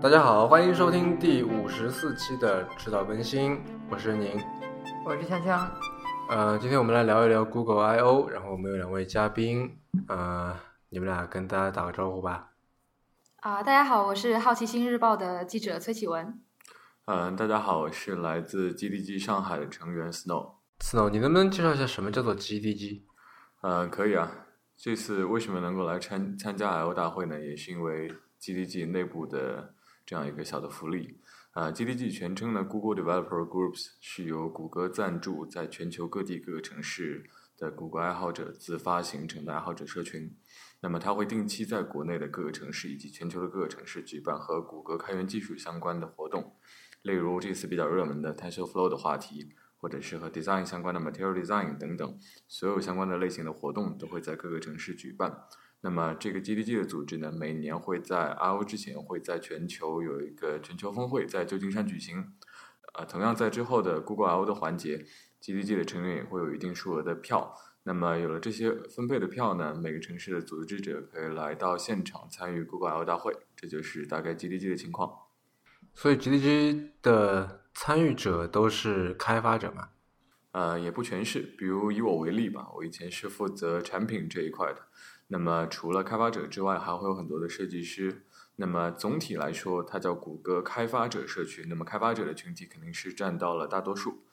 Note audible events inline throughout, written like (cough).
大家好，欢迎收听第五十四期的迟早更新，我是宁。我是锵锵，呃，今天我们来聊一聊 Google I/O，然后我们有两位嘉宾，呃，你们俩跟大家打个招呼吧。啊、大家好，我是好奇心日报的记者崔启文。嗯，大家好，我是来自 GDG 上海的成员 Snow。Snow，你能不能介绍一下什么叫做 GDG？嗯，可以啊。这次为什么能够来参参加 I/O 大会呢？也是因为 GDG 内部的这样一个小的福利。啊、g d g 全称呢，Google Developer Groups 是由谷歌赞助，在全球各地各个城市的谷歌爱好者自发形成的爱好者社群。那么它会定期在国内的各个城市以及全球的各个城市举办和谷歌开源技术相关的活动，例如这次比较热门的 TensorFlow 的话题，或者是和 design 相关的 Material Design 等等，所有相关的类型的活动都会在各个城市举办。那么这个 GDG 的组织呢，每年会在 I/O 之前会在全球有一个全球峰会，在旧金山举行。呃，同样在之后的 Google I/O 的环节，GDG 的成员也会有一定数额的票。那么有了这些分配的票呢，每个城市的组织者可以来到现场参与 Google I/O 大会，这就是大概 GDG 的情况。所以 GDG 的参与者都是开发者嘛？呃，也不全是，比如以我为例吧，我以前是负责产品这一块的。那么除了开发者之外，还会有很多的设计师。那么总体来说，它叫谷歌开发者社群。那么开发者的群体肯定是占到了大多数，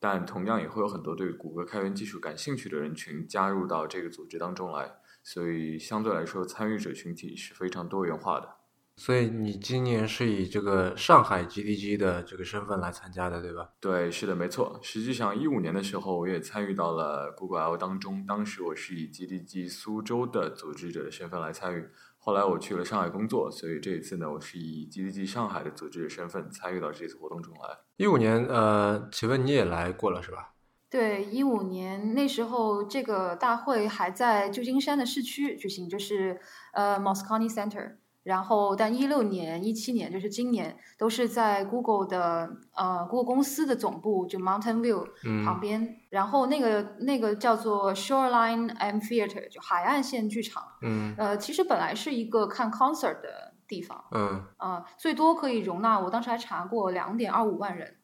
但同样也会有很多对谷歌开源技术感兴趣的人群加入到这个组织当中来。所以相对来说，参与者群体是非常多元化的。所以你今年是以这个上海 GDG 的这个身份来参加的，对吧？对，是的，没错。实际上，一五年的时候，我也参与到了 Google I/O 当中。当时我是以 GDG 苏州的组织者的身份来参与。后来我去了上海工作，所以这一次呢，我是以 GDG 上海的组织者身份参与到这次活动中来。一五年，呃，请问你也来过了是吧？对，一五年那时候这个大会还在旧金山的市区举行，就是呃 Moscone Center。然后，但一六年、一七年，就是今年，都是在 Google 的呃 Google 公司的总部，就 Mountain View 嗯旁边。然后那个那个叫做 Shoreline Amphitheater，就海岸线剧场。嗯呃，其实本来是一个看 concert 的地方，嗯，啊、最多可以容纳，我当时还查过两点二五万人。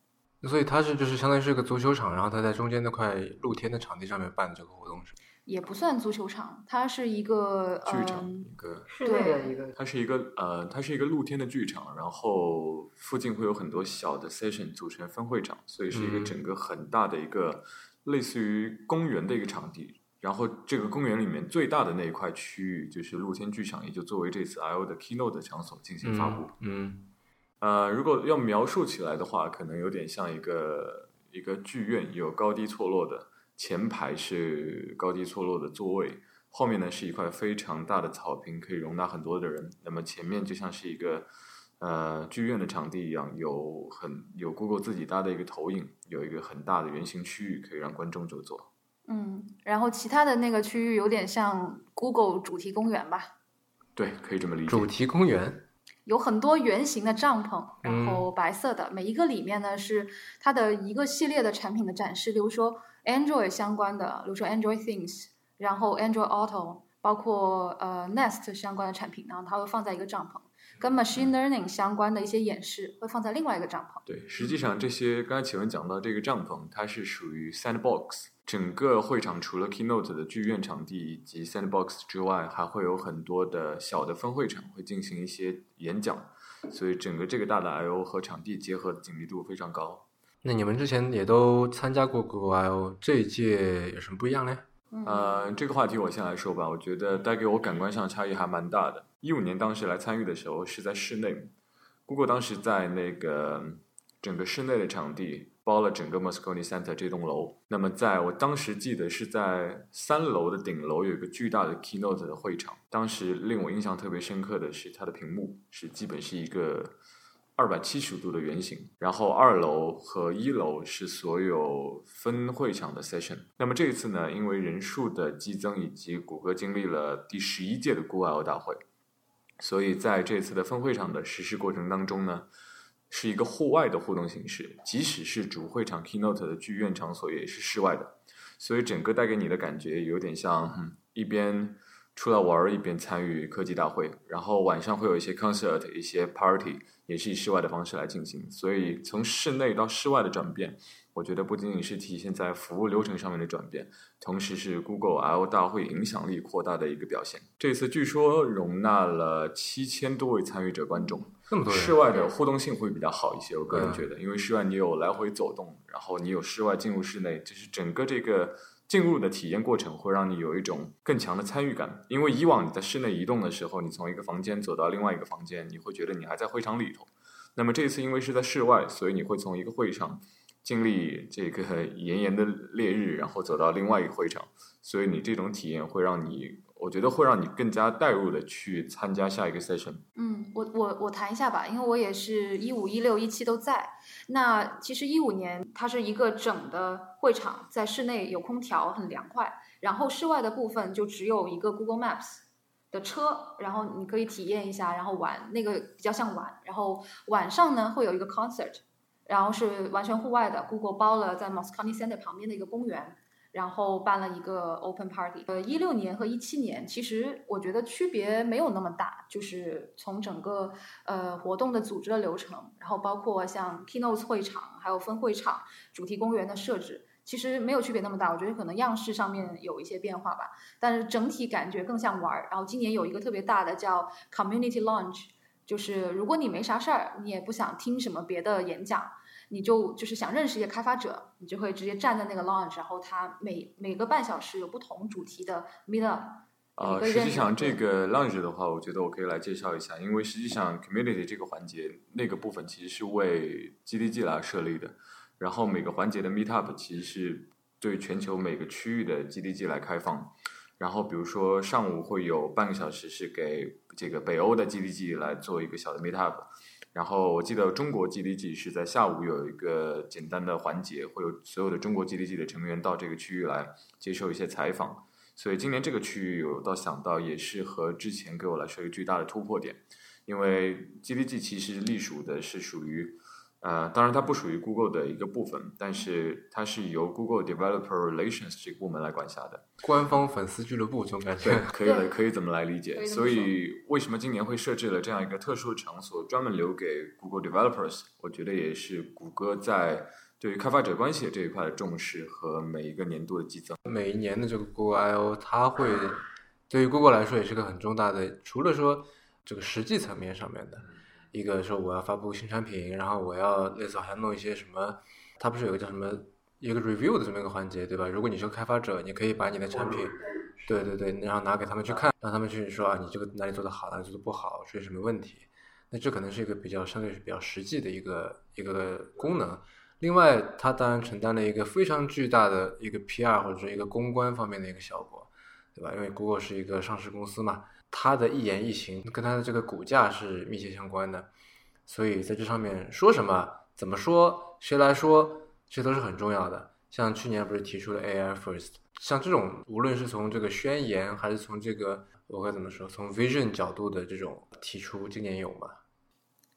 所以它是就是相当于是个足球场，然后它在中间那块露天的场地上面办这个活动是吧？也不算足球场，它是一个剧场嗯一个，室内的一个它是一个呃，它是一个露天的剧场，然后附近会有很多小的 session 组成分会场，所以是一个嗯整个很大的一个类似于公园的一个场地。然后这个公园里面最大的那一块区域就是露天剧场，也就作为这次 I/O 的 keynote 的场所进行发布。嗯呃，如果要描述起来的话，可能有点像一个一个剧院，有高低错落的，前排是高低错落的座位，后面呢是一块非常大的草坪，可以容纳很多的人。那么前面就像是一个呃剧院的场地一样，有很有 Google 自己搭的一个投影，有一个很大的圆形区域可以让观众就坐。嗯，然后其他的那个区域有点像 Google 主题公园吧，对，可以这么理解。主题公园，有很多圆形的帐篷，嗯然后白色的，每一个里面呢是它的一个系列的产品的展示，比如说 Android 相关的，比如说 Android Things，然后 Android Auto，包括呃 Nest 相关的产品，然后它会放在一个帐篷，跟 Machine Learning 相关的一些演示会放在另外一个帐篷。对，实际上这些刚才启文讲到这个帐篷，它是属于 Sandbox。整个会场除了 Keynote 的剧院场地以及 Sandbox 之外，还会有很多的小的分会场会进行一些演讲，所以整个这个大的 I/O 和场地结合的紧密度非常高。那你们之前也都参加过 Google I/O，这一届有什么不一样呢？嗯，呃，这个话题我先来说吧，我觉得带给我感官上差异还蛮大的。一五年当时来参与的时候是在室内，Google 当时在那个整个室内的场地包了整个 Moscone Center 这栋楼。那么在我当时记得是在三楼的顶楼有一个巨大的 Keynote 的会场，当时令我印象特别深刻的是它的屏幕是基本是一个二百七十度的圆形，然后二楼和一楼是所有分会场的 session。那么这一次呢，因为人数的激增以及谷歌经历了第十一届的 Google 大会，所以在这次的分会场的实施过程当中呢，是一个户外的互动形式，即使是主会场 keynote 的剧院场所也是室外的。所以整个带给你的感觉有点像、一边出来玩儿一边参与科技大会，然后晚上会有一些 concert、一些 party，也是以室外的方式来进行。所以从室内到室外的转变，我觉得不仅仅是体现在服务流程上面的转变，同时是 Google I/O 大会影响力扩大的一个表现。这次据说容纳了七千多位参与者观众。那么多人，室外的互动性会比较好一些，我个人觉得，因为室外你有来回走动，然后你有室外进入室内，就是整个这个进入的体验过程会让你有一种更强的参与感。因为以往你在室内移动的时候，你从一个房间走到另外一个房间，你会觉得你还在会场里头。那么这次因为是在室外，所以你会从一个会场经历这个 (laughs) 炎炎的烈日，然后走到另外一个会场，所以你这种体验会让你。我觉得会让你更加带入的去参加下一个 session。嗯，我我我谈一下吧，因为我也是一五、一六、一七都在。那其实一五年它是一个整的会场，在室内有空调，很凉快。然后室外的部分就只有一个 Google Maps 的车，然后你可以体验一下，然后玩那个比较像玩。然后晚上呢会有一个 concert，然后是完全户外的，Google 包了在 Moscone Center 旁边的一个公园。然后办了一个 open party，呃，一六年和一七年，其实我觉得区别没有那么大，就是从整个呃活动的组织的流程，然后包括像 keynotes 会场，还有分会场、主题公园的设置，其实没有区别那么大。我觉得可能样式上面有一些变化吧，但是整体感觉更像玩儿。然后今年有一个特别大的叫 community launch，就是如果你没啥事儿，你也不想听什么别的演讲。你就就是想认识一些开发者，你就会直接站在那个 launch，然后他每每个半小时有不同主题的 meet up。呃，实际上这个 launch 的话，我觉得我可以来介绍一下，因为实际上 community 这个环节那个部分其实是为 GDG 来设立的，然后每个环节的 meet up 其实是对全球每个区域的 GDG 来开放。然后比如说上午会有半个小时是给这个北欧的 GDG 来做一个小的 meet up。然后我记得中国 GDG 是在下午有一个简单的环节，会有所有的中国 GDG 的成员到这个区域来接受一些采访。所以今年这个区域我倒想到也是和之前给我来说一个巨大的突破点，因为 GDG 其实隶属的是属于。呃，当然它不属于 Google 的一个部分，但是它是由 Google Developer Relations 这个部门来管辖的。官方粉丝俱乐部这种感觉，对，可以的，可以怎么来理解？所以为什么今年会设置了这样一个特殊的场所，专门留给 Google Developers？我觉得也是谷歌在对于开发者关系这一块的重视和每一个年度的激增。每一年的这个 Google I/O，它会对于 Google 来说也是个很重大的，除了说这个实际层面上面的。一个说我要发布新产品，然后我要类似好像弄一些什么，它不是有个叫什么一个 review 的这么一个环节，对吧？如果你是个开发者，你可以把你的产品，对对对，然后拿给他们去看，让他们去说啊，你这个哪里做的好，哪里做的不好，出现什么问题。那这可能是一个比较相对是比较实际的一个一个功能。另外，它当然承担了一个非常巨大的一个 PR 或者说一个公关方面的一个效果，对吧？因为 Google 是一个上市公司嘛。他的一言一行跟他的这个股价是密切相关的，所以在这上面说什么、怎么说、谁来说，这都是很重要的。像去年不是提出了 AI First，像这种无论是从这个宣言，还是从这个我该怎么说，从 Vision 角度的这种提出，今年有吗？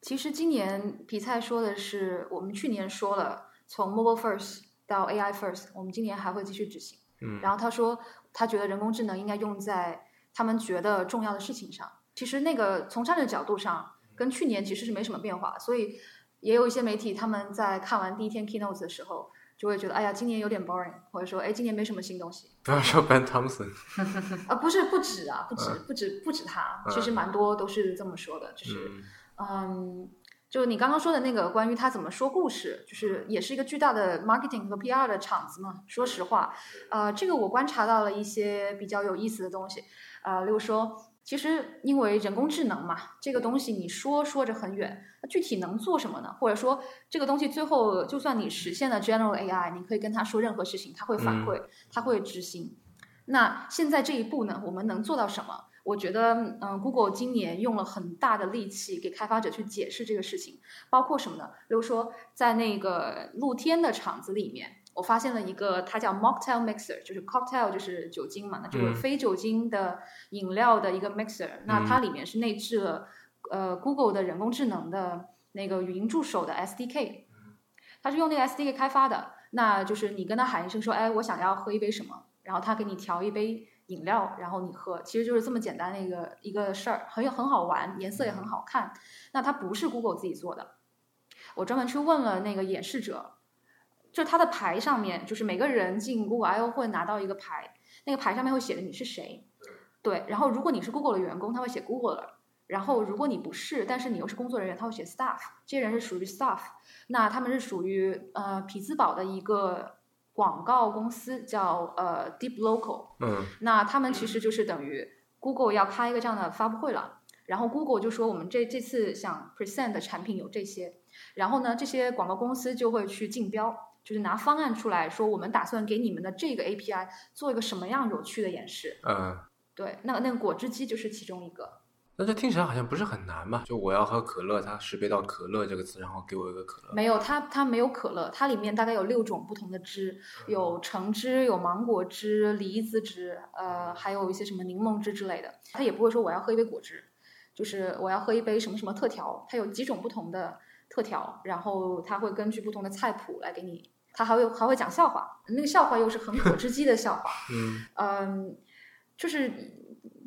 其实今年皮菜说的是，我们去年说了从 Mobile First 到 AI First，我们今年还会继续执行。嗯，然后他说他觉得人工智能应该用在。他们觉得重要的事情上，其实那个从战略角度上，跟去年其实是没什么变化。所以也有一些媒体他们在看完第一天 keynote 的时候，就会觉得，哎呀，今年有点 boring，或者说，哎，今年没什么新东西。不要说 Ben Thompson，(laughs) 啊，不是，不止啊，不止，不止，不止他，其实蛮多都是这么说的，就是，嗯，就你刚刚说的那个关于他怎么说故事，就是也是一个巨大的 marketing 和 PR 的场子嘛。说实话，呃，这个我观察到了一些比较有意思的东西。啊，例如说，其实因为人工智能嘛，这个东西你说说着很远，那具体能做什么呢？或者说，这个东西最后就算你实现了 General AI，你可以跟他说任何事情，他会反馈，他会执行。那现在这一步呢，我们能做到什么？我觉得，嗯，Google 今年用了很大的力气给开发者去解释这个事情，包括什么呢？比如说，在那个露天的场子里面。我发现了一个，它叫 Mocktail Mixer，就是 cocktail 就是酒精嘛，那就是非酒精的饮料的一个 mixer。那它里面是内置了呃 Google 的人工智能的那个语音助手的 SDK，它是用那个 SDK 开发的。那就是你跟他喊一声说，哎，我想要喝一杯什么，然后他给你调一杯饮料，然后你喝，其实就是这么简单的一个一个事儿，很有很好玩，颜色也很好看。那它不是 Google 自己做的，我专门去问了那个演示者，就它的牌上面，就是每个人进 Google I/O 会拿到一个牌，那个牌上面会写的你是谁，对，然后如果你是 Google 的员工，他会写 Google 的。然后，如果你不是，但是你又是工作人员，他会写 staff，这些人是属于 staff，那他们是属于呃匹兹堡的一个广告公司，叫呃 Deep Local，嗯。那他们其实就是等于 Google 要开一个这样的发布会了，然后 Google 就说我们这这次想 present 的产品有这些，然后呢，这些广告公司就会去竞标，就是拿方案出来说我们打算给你们的这个 API 做一个什么样有趣的演示。嗯，对，那那个果汁机就是其中一个。那这听起来好像不是很难嘛？就我要喝可乐，它识别到可乐这个词，然后给我一个可乐。没有，它它没有可乐，它里面大概有六种不同的汁，有橙汁、有芒果汁、梨子汁，呃，还有一些什么柠檬汁之类的。它也不会说我要喝一杯果汁，就是我要喝一杯什么什么特调，它有几种不同的特调，然后它会根据不同的菜谱来给你，它还会还会讲笑话，那个笑话又是很果汁机的笑话，嗯嗯，就是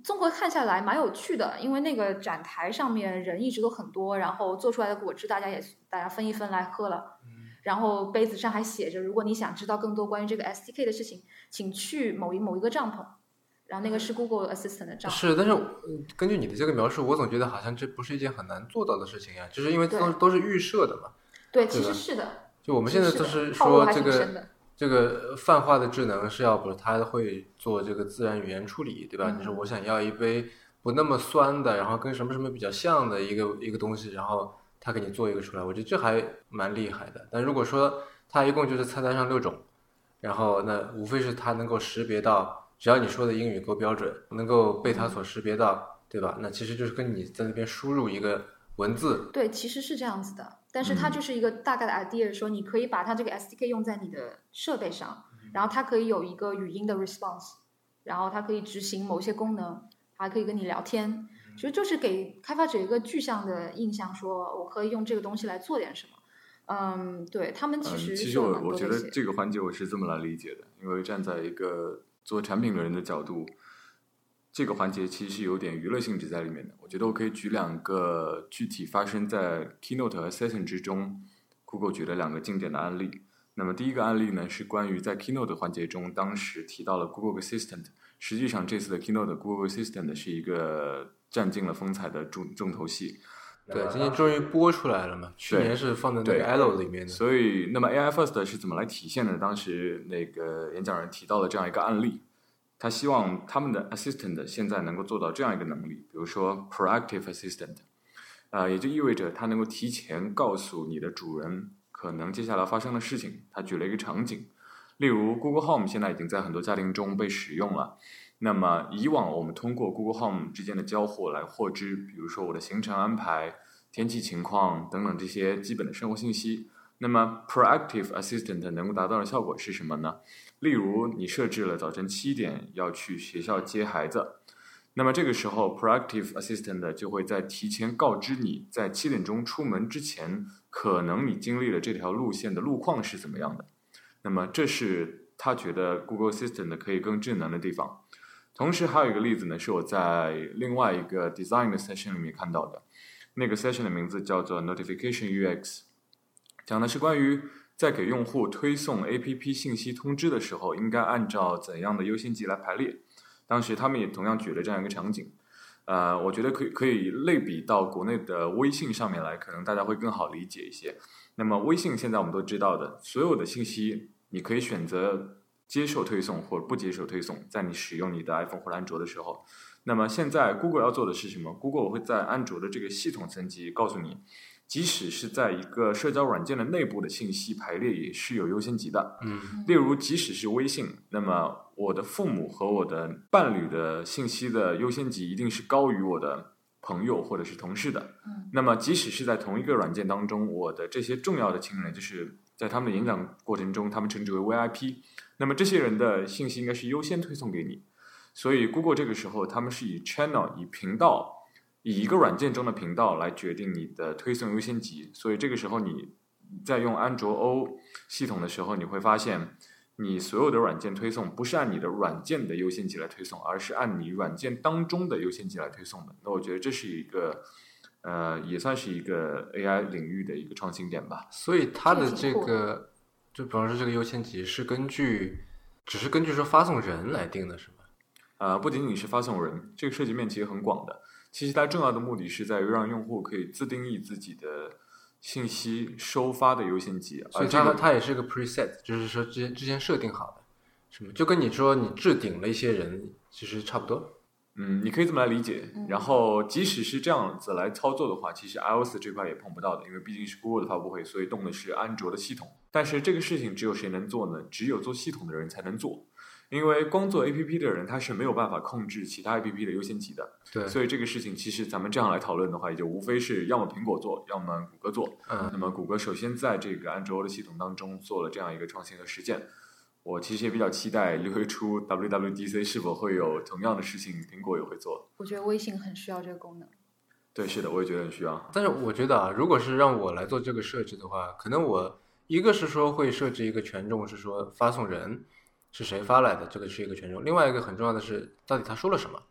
综合看下来蛮有趣的，因为那个展台上面人一直都很多，然后做出来的果汁大家也大家分一分来喝了，然后杯子上还写着，如果你想知道更多关于这个 SDK 的事情，请去某一某一个帐篷，然后那个是 Google Assistant 的帐篷。是，但是嗯根据你的这个描述，我总觉得好像这不是一件很难做到的事情呀，就是因为对都都是预设的嘛。对，其实是的，就我们现在都是说这个。这个泛化的智能是要不它会做这个自然语言处理，对吧？嗯你说我想要一杯不那么酸的，然后跟什么什么比较像的一个一个东西，然后它给你做一个出来，我觉得这还蛮厉害的。但如果说它一共就是菜单上六种，然后那无非是它能够识别到，只要你说的英语够标准，能够被它所识别到，对吧？那其实就是跟你在那边输入一个文字，对，其实是这样子的，但是它嗯就是一个大概的 idea，说你可以把它这个 SDK 用在你的设备上，然后它可以有一个语音的 response，然后它可以执行某些功能，还可以跟你聊天，其实就是给开发者一个具象的印象，说我可以用这个东西来做点什么。嗯，对他们其嗯，实其实我我觉得。这个环节我是这么来理解的，因为站在一个做产品的人的角度，这个环节其实是有点娱乐性质在里面的。我觉得我可以举两个具体发生在 Keynote 和 Session 之中，Google 举了两个经典的案例。那么第一个案例呢，是关于在 Keynote 环节中，当时提到了 Google Assistant。实际上，这次的 Keynote Google Assistant 是一个占尽了风采的重重头戏。对，今年终于播出来了嘛？去年是放在那对个 Elo 里面的，所以，那么 AI First 是怎么来体现的？当时那个演讲人提到了这样一个案例，他希望他们的 Assistant 现在能够做到这样一个能力，比如说 Proactive Assistant，啊、也就意味着它能够提前告诉你的主人可能接下来发生的事情。他举了一个场景，例如 Google Home 现在已经在很多家庭中被使用了。那么以往我们通过 Google Home 之间的交互来获知，比如说我的行程安排、天气情况等等这些基本的生活信息。那么 Proactive Assistant 能够达到的效果是什么呢？例如你设置了早晨七点要去学校接孩子，那么这个时候 Proactive Assistant 就会在提前告知你在七点钟出门之前，可能你经历了这条路线的路况是怎么样的。那么这是他觉得 Google Assistant 可以更智能的地方。同时还有一个例子呢，是我在另外一个 design 的 session 里面看到的，那个 session 的名字叫做 Notification UX，讲的是关于在给用户推送 APP 信息通知的时候，应该按照怎样的优先级来排列。当时他们也同样举了这样一个场景，呃，我觉得可以可以类比到国内的微信上面来，可能大家会更好理解一些。那么微信现在我们都知道的，所有的信息你可以选择接受推送或者不接受推送，在你使用你的 iPhone 或者安卓的时候。那么现在 Google 要做的是什么？Google 会在安卓的这个系统层级告诉你，即使是在一个社交软件的内部的信息排列也是有优先级的。嗯例如，即使是微信，那么我的父母和我的伴侣的信息的优先级一定是高于我的朋友或者是同事的。嗯那么，即使是在同一个软件当中，我的这些重要的亲人，就是在他们的演讲过程中，他们称之为 VIP，那么这些人的信息应该是优先推送给你。所以，Google 这个时候他们是以 channel 以频道，以一个软件中的频道来决定你的推送优先级。所以这个时候你在用安卓 O 系统的时候，你会发现，你所有的软件推送不是按你的软件的优先级来推送，而是按你软件当中的优先级来推送的。那我觉得这是一个，呃，也算是一个 AI 领域的一个创新点吧。所以它的这这个就比方说这个优先级是根据，只是根据说发送人来定的，是吗？呃，不仅仅是发送人，这个涉及面其实很广的。其实它重要的目的是在于让用户可以自定义自己的信息收发的优先级，所以它而这个它也是个 preset，就是说之前之前设定好的，什么？就跟你说你置顶了一些人，其实差不多。嗯，你可以这么来理解。嗯然后，即使是这样子来操作的话，其实 iOS 这块也碰不到的，因为毕竟是 Google 的发布会，所以动的是安卓的系统。但是这个事情只有谁能做呢？只有做系统的人才能做，因为光做 APP 的人他是没有办法控制其他 APP 的优先级的。对，所以这个事情其实咱们这样来讨论的话，也就无非是要么苹果做，要么谷歌做。嗯那么谷歌首先在这个安卓的系统当中做了这样一个创新和实践。我其实也比较期待六月初 WWDC 是否会有同样的事情，苹果也会做。我觉得微信很需要这个功能。对，是的，我也觉得很需要。但是我觉得啊，如果是让我来做这个设置的话，可能我一个是说会设置一个权重，是说发送人是谁发来的，这个是一个权重；另外一个很重要的是，到底他说了什么。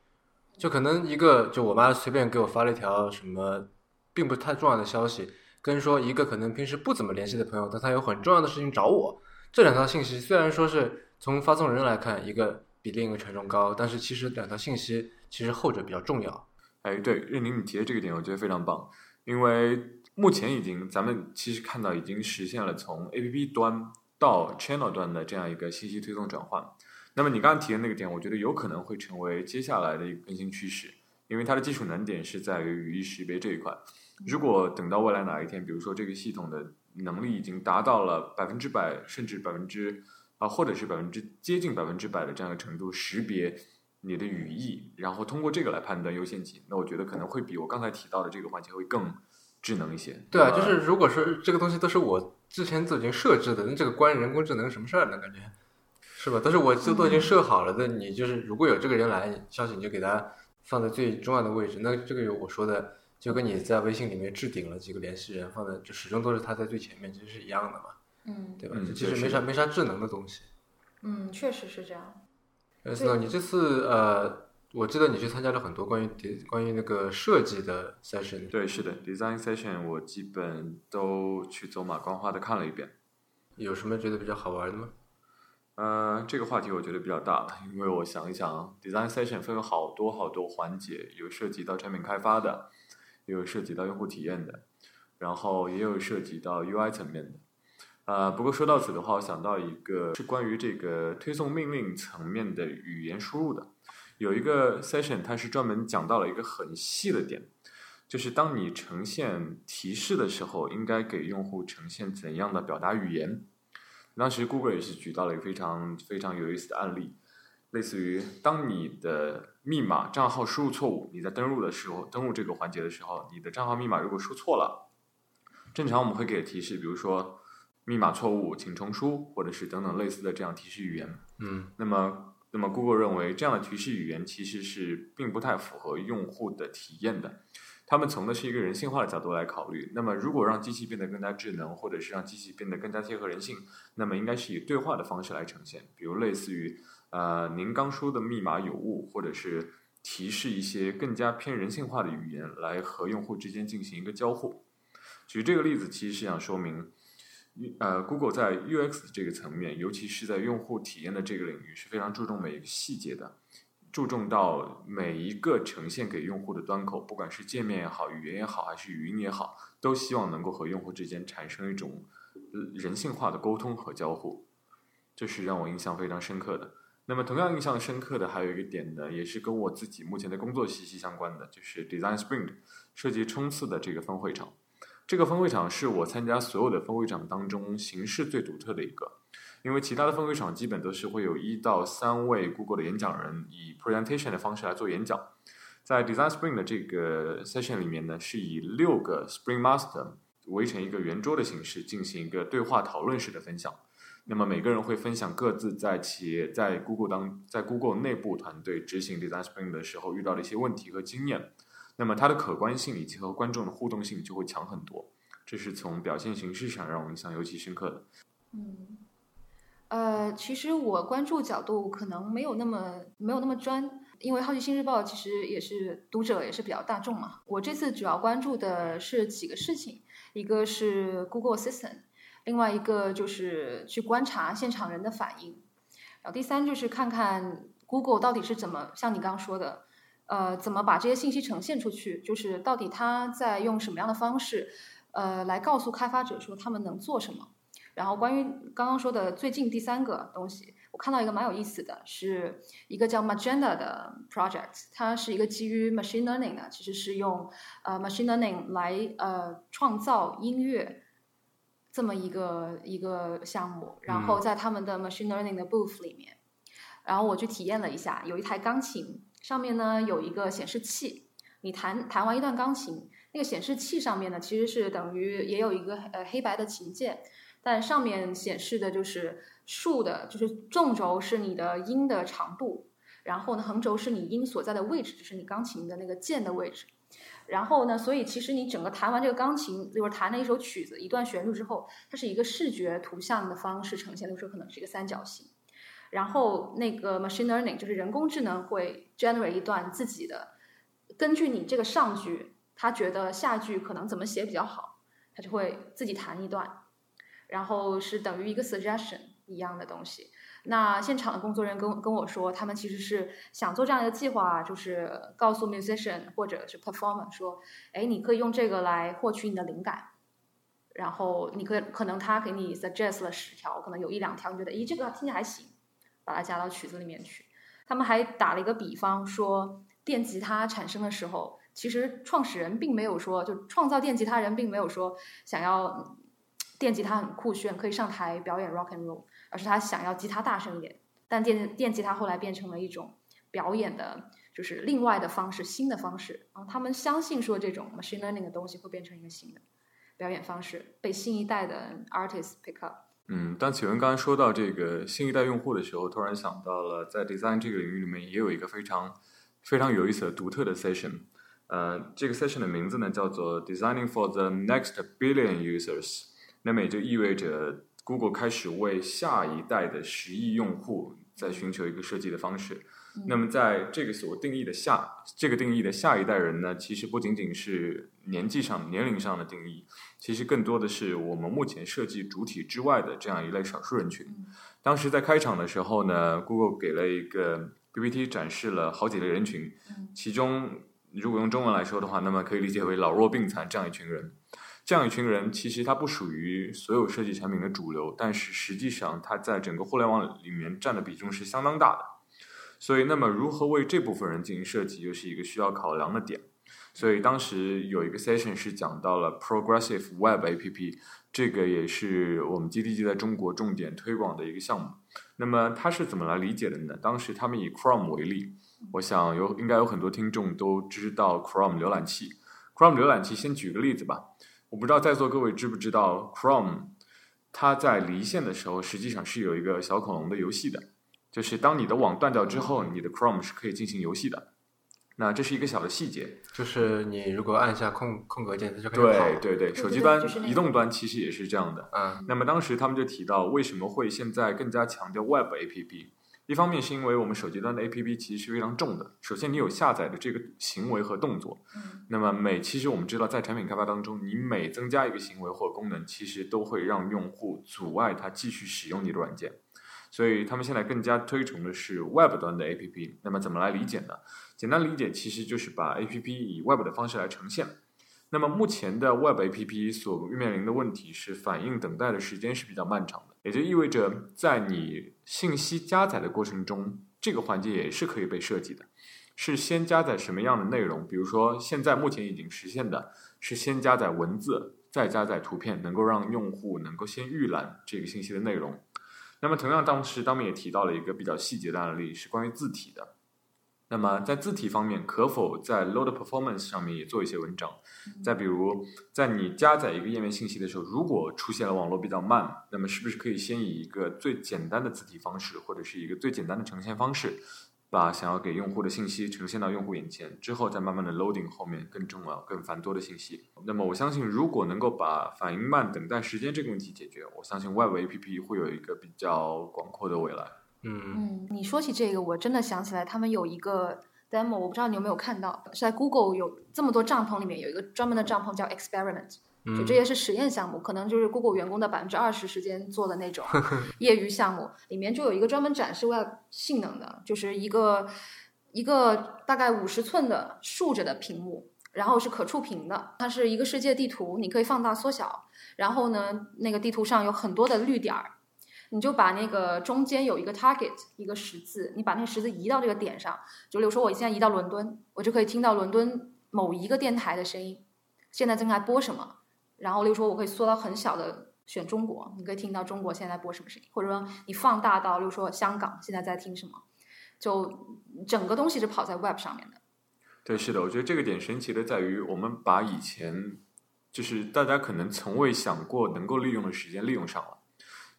就可能一个，就我妈随便给我发了一条什么，并不太重要的消息，跟说一个可能平时不怎么联系的朋友，但他有很重要的事情找我，这两条信息虽然说是从发送人来看，一个比另一个权重高，但是其实两条信息其实后者比较重要。哎，对，任宁你提的这个点，我觉得非常棒，因为目前已经咱们其实看到已经实现了从 APP 端到 Channel 端的这样一个信息推送转换。那么你刚刚提的那个点，我觉得有可能会成为接下来的一个更新趋势，因为它的技术难点是在于语义识别这一块。如果等到未来哪一天，比如说这个系统的能力已经达到了百分之百，甚至百分之啊，或者是百分之接近百分之百的这样一个程度，识别你的语义，然后通过这个来判断优先级，那我觉得可能会比我刚才提到的这个环节会更智能一些。对啊，就是如果说这个东西都是我之前都已经设置的，那这个关人工智能什么事儿呢？感觉是吧？但是我这都已经设好了的，你就是如果有这个人来，消息你就给他放在最重要的位置。那这个有我说的，就跟你在微信里面置顶了几个联系人，放在就始终都是他在最前面，其实是一样的嘛，嗯对吧？嗯这其实没啥没啥智能的东西。嗯，确实是这样。呃，你这次呃，我记得你去参加了很多关于关于那个设计的 session，对，是的，design session 我基本都去走马观花的看了一遍。有什么觉得比较好玩的吗？呃，这个话题我觉得比较大了，因为我想一想，design session 分有好多好多环节，有涉及到产品开发的，也有涉及到用户体验的，然后也有涉及到 UI 层面的。呃，不过说到此的话，我想到一个是关于这个推送命令层面的语言输入的，有一个 session 它是专门讲到了一个很细的点，就是当你呈现提示的时候，应该给用户呈现怎样的表达语言。当时 Google 也是举到了一个非常非常有意思的案例，类似于当你的密码账号输入错误，你在登录的时候，登录这个环节的时候，你的账号密码如果输错了，正常我们会给提示，比如说密码错误，请重输，或者是等等类似的这样提示语言。嗯那么，那么 Google 认为这样的提示语言其实是并不太符合用户的体验的。他们从的是一个人性化的角度来考虑。那么，如果让机器变得更加智能，或者是让机器变得更加贴合人性，那么应该是以对话的方式来呈现，比如类似于呃，您刚说的密码有误，或者是提示一些更加偏人性化的语言来和用户之间进行一个交互。举这个例子，其实是想说明。呃，Google 在 UX 这个层面，尤其是在用户体验的这个领域，是非常注重每一个细节的，注重到每一个呈现给用户的端口，不管是界面也好，语言也好，还是语音也好，都希望能够和用户之间产生一种人性化的沟通和交互，这是让我印象非常深刻的。那么，同样印象深刻的还有一个点呢，也是跟我自己目前的工作息息相关的，就是 Design Sprint 设计冲刺的这个分会场。这个分会场是我参加所有的分会场当中形式最独特的一个，因为其他的分会场基本都是会有一到三位 Google 的演讲人以 presentation 的方式来做演讲，在 Design Spring 的这个 session 里面呢，是以六个 Spring Master 围成一个圆桌的形式进行一个对话讨论式的分享。那么每个人会分享各自在企业在 Google 当在 Google 内部团队执行 Design Spring 的时候遇到的一些问题和经验。那么它的可观性以及和观众的互动性就会强很多。这是从表现形式上让我印象尤其深刻的。嗯，呃，其实我关注角度可能没有那么没有那么专，因为《好奇心日报》其实也是读者也是比较大众嘛。我这次主要关注的是几个事情，一个是 Google Assistant，另外一个就是去观察现场人的反应，然后第三就是看看 Google 到底是怎么像你刚刚说的，呃，怎么把这些信息呈现出去，就是到底他在用什么样的方式，呃，来告诉开发者说他们能做什么。然后关于刚刚说的最近第三个东西，我看到一个蛮有意思的，是一个叫 Magenta 的 project，它是一个基于 machine learning 的，其实是用呃 machine learning 来呃创造音乐这么一个一个项目，然后在他们的 machine learning 的 booth 里面，然后我去体验了一下，有一台钢琴，上面呢有一个显示器，你弹弹完一段钢琴，那个显示器上面呢其实是等于也有一个呃黑白的琴键。但上面显示的就是竖的，就是纵轴是你的音的长度，然后呢横轴是你音所在的位置，就是你钢琴的那个键的位置。然后呢，所以其实你整个弹完这个钢琴，就是弹了一首曲子、一段旋律之后，它是一个视觉图像的方式呈现的时候，可能是一个三角形。然后那个 machine learning 就是人工智能会 generate 一段自己的，根据你这个上句，他觉得下句可能怎么写比较好，他就会自己弹一段。然后是等于一个 suggestion 一样的东西。那现场的工作人员跟跟我说，他们其实是想做这样一个计划，就是告诉 musician 或者是 performer 说，哎，你可以用这个来获取你的灵感。然后你可可能他给你 suggest 了十条，可能有一两条你觉得，咦，这个听起来还行，把它加到曲子里面去。他们还打了一个比方说，电吉他产生的时候，其实创始人并没有说，就创造电吉他人并没有说想要。电吉他很酷炫，可以上台表演 rock and roll，而是他想要吉他大声一点。但电电吉他后来变成了一种表演的，就是另外的方式，新的方式。然后他们相信说，这种 machine learning 的东西会变成一个新的表演方式，被新一代的 artist pick up。嗯，当启文刚才说到这个新一代用户的时候，突然想到了在 design 这个领域里面也有一个非常非常有意思的独特的 session。呃，这个 session 的名字呢叫做 Designing for the Next Billion Users。那么也就意味着，Google 开始为下一代的十亿用户在寻求一个设计的方式。那么在这个所定义的下，这个定义的下一代人呢，其实不仅仅是年纪上、年龄上的定义，其实更多的是我们目前设计主体之外的这样一类少数人群。当时在开场的时候呢，Google 给了一个 PPT 展示了好几类人群，其中如果用中文来说的话，那么可以理解为老弱病残这样一群人。这样一群人，其实他不属于所有设计产品的主流，但是实际上他在整个互联网里面占的比重是相当大的。所以，那么如何为这部分人进行设计，又是一个需要考量的点。所以当时有一个 session 是讲到了 progressive web app，这个也是我们 GDG 在中国重点推广的一个项目。那么它是怎么来理解的呢？当时他们以 Chrome 为例，我想有应该有很多听众都知道 Chrome 浏览器。Chrome 浏览器，先举个例子吧。我不知道在座各位知不知道，Chrome，它在离线的时候实际上是有一个小恐龙的游戏的，就是当你的网断掉之后，你的 Chrome 是可以进行游戏的。那这是一个小的细节，就是你如果按下空空格键，它就可以。对对对，手机端、移动端其实也是这样的。嗯。那么当时他们就提到，为什么会现在更加强调 Web APP？一方面是因为我们手机端的 A P P 其实是非常重的。首先，你有下载的这个行为和动作。嗯。那么每其实我们知道，在产品开发当中，你每增加一个行为或功能，其实都会让用户阻碍他继续使用你的软件。所以他们现在更加推崇的是 Web 端的 A P P。那么怎么来理解呢？简单理解，其实就是把 A P P 以 Web 的方式来呈现。那么目前的 Web A P P 所面临的问题是，反应等待的时间是比较漫长的。也就意味着，在你信息加载的过程中，这个环节也是可以被设计的。是先加载什么样的内容？比如说，现在目前已经实现的是先加载文字，再加载图片，能够让用户能够先预览这个信息的内容。那么，同样当时当面也提到了一个比较细节的案例，是关于字体的。那么在字体方面，可否在 load performance 上面也做一些文章？再比如，在你加载一个页面信息的时候，如果出现了网络比较慢，那么是不是可以先以一个最简单的字体方式，或者是一个最简单的呈现方式，把想要给用户的信息呈现到用户眼前，之后再慢慢的 loading 后面更重要、更繁多的信息。那么我相信，如果能够把反应慢、等待时间这个问题解决，我相信 Web APP 会有一个比较广阔的未来。嗯嗯，你说起这个，我真的想起来，他们有一个 demo，我不知道你有没有看到，是在 Google 有这么多帐篷里面有一个专门的帐篷叫 Experiment，就这些是实验项目，可能就是 Google 员工的百分之二十时间做的那种 (laughs) 业余项目，里面就有一个专门展示 Web 性能的，就是一个一个大概五十寸的竖着的屏幕，然后是可触屏的，它是一个世界地图，你可以放大缩小，然后呢，那个地图上有很多的绿点儿。你就把那个中间有一个 target 一个十字，你把那个十字移到这个点上，就比如说我现在移到伦敦，我就可以听到伦敦某一个电台的声音，现在正在播什么。然后，例如说我可以缩到很小的选中国，你可以听到中国现在播什么声音，或者说你放大到，例如说香港现在在听什么，就整个东西是跑在 web 上面的。对，是的，我觉得这个点神奇的在于，我们把以前就是大家可能从未想过能够利用的时间利用上了。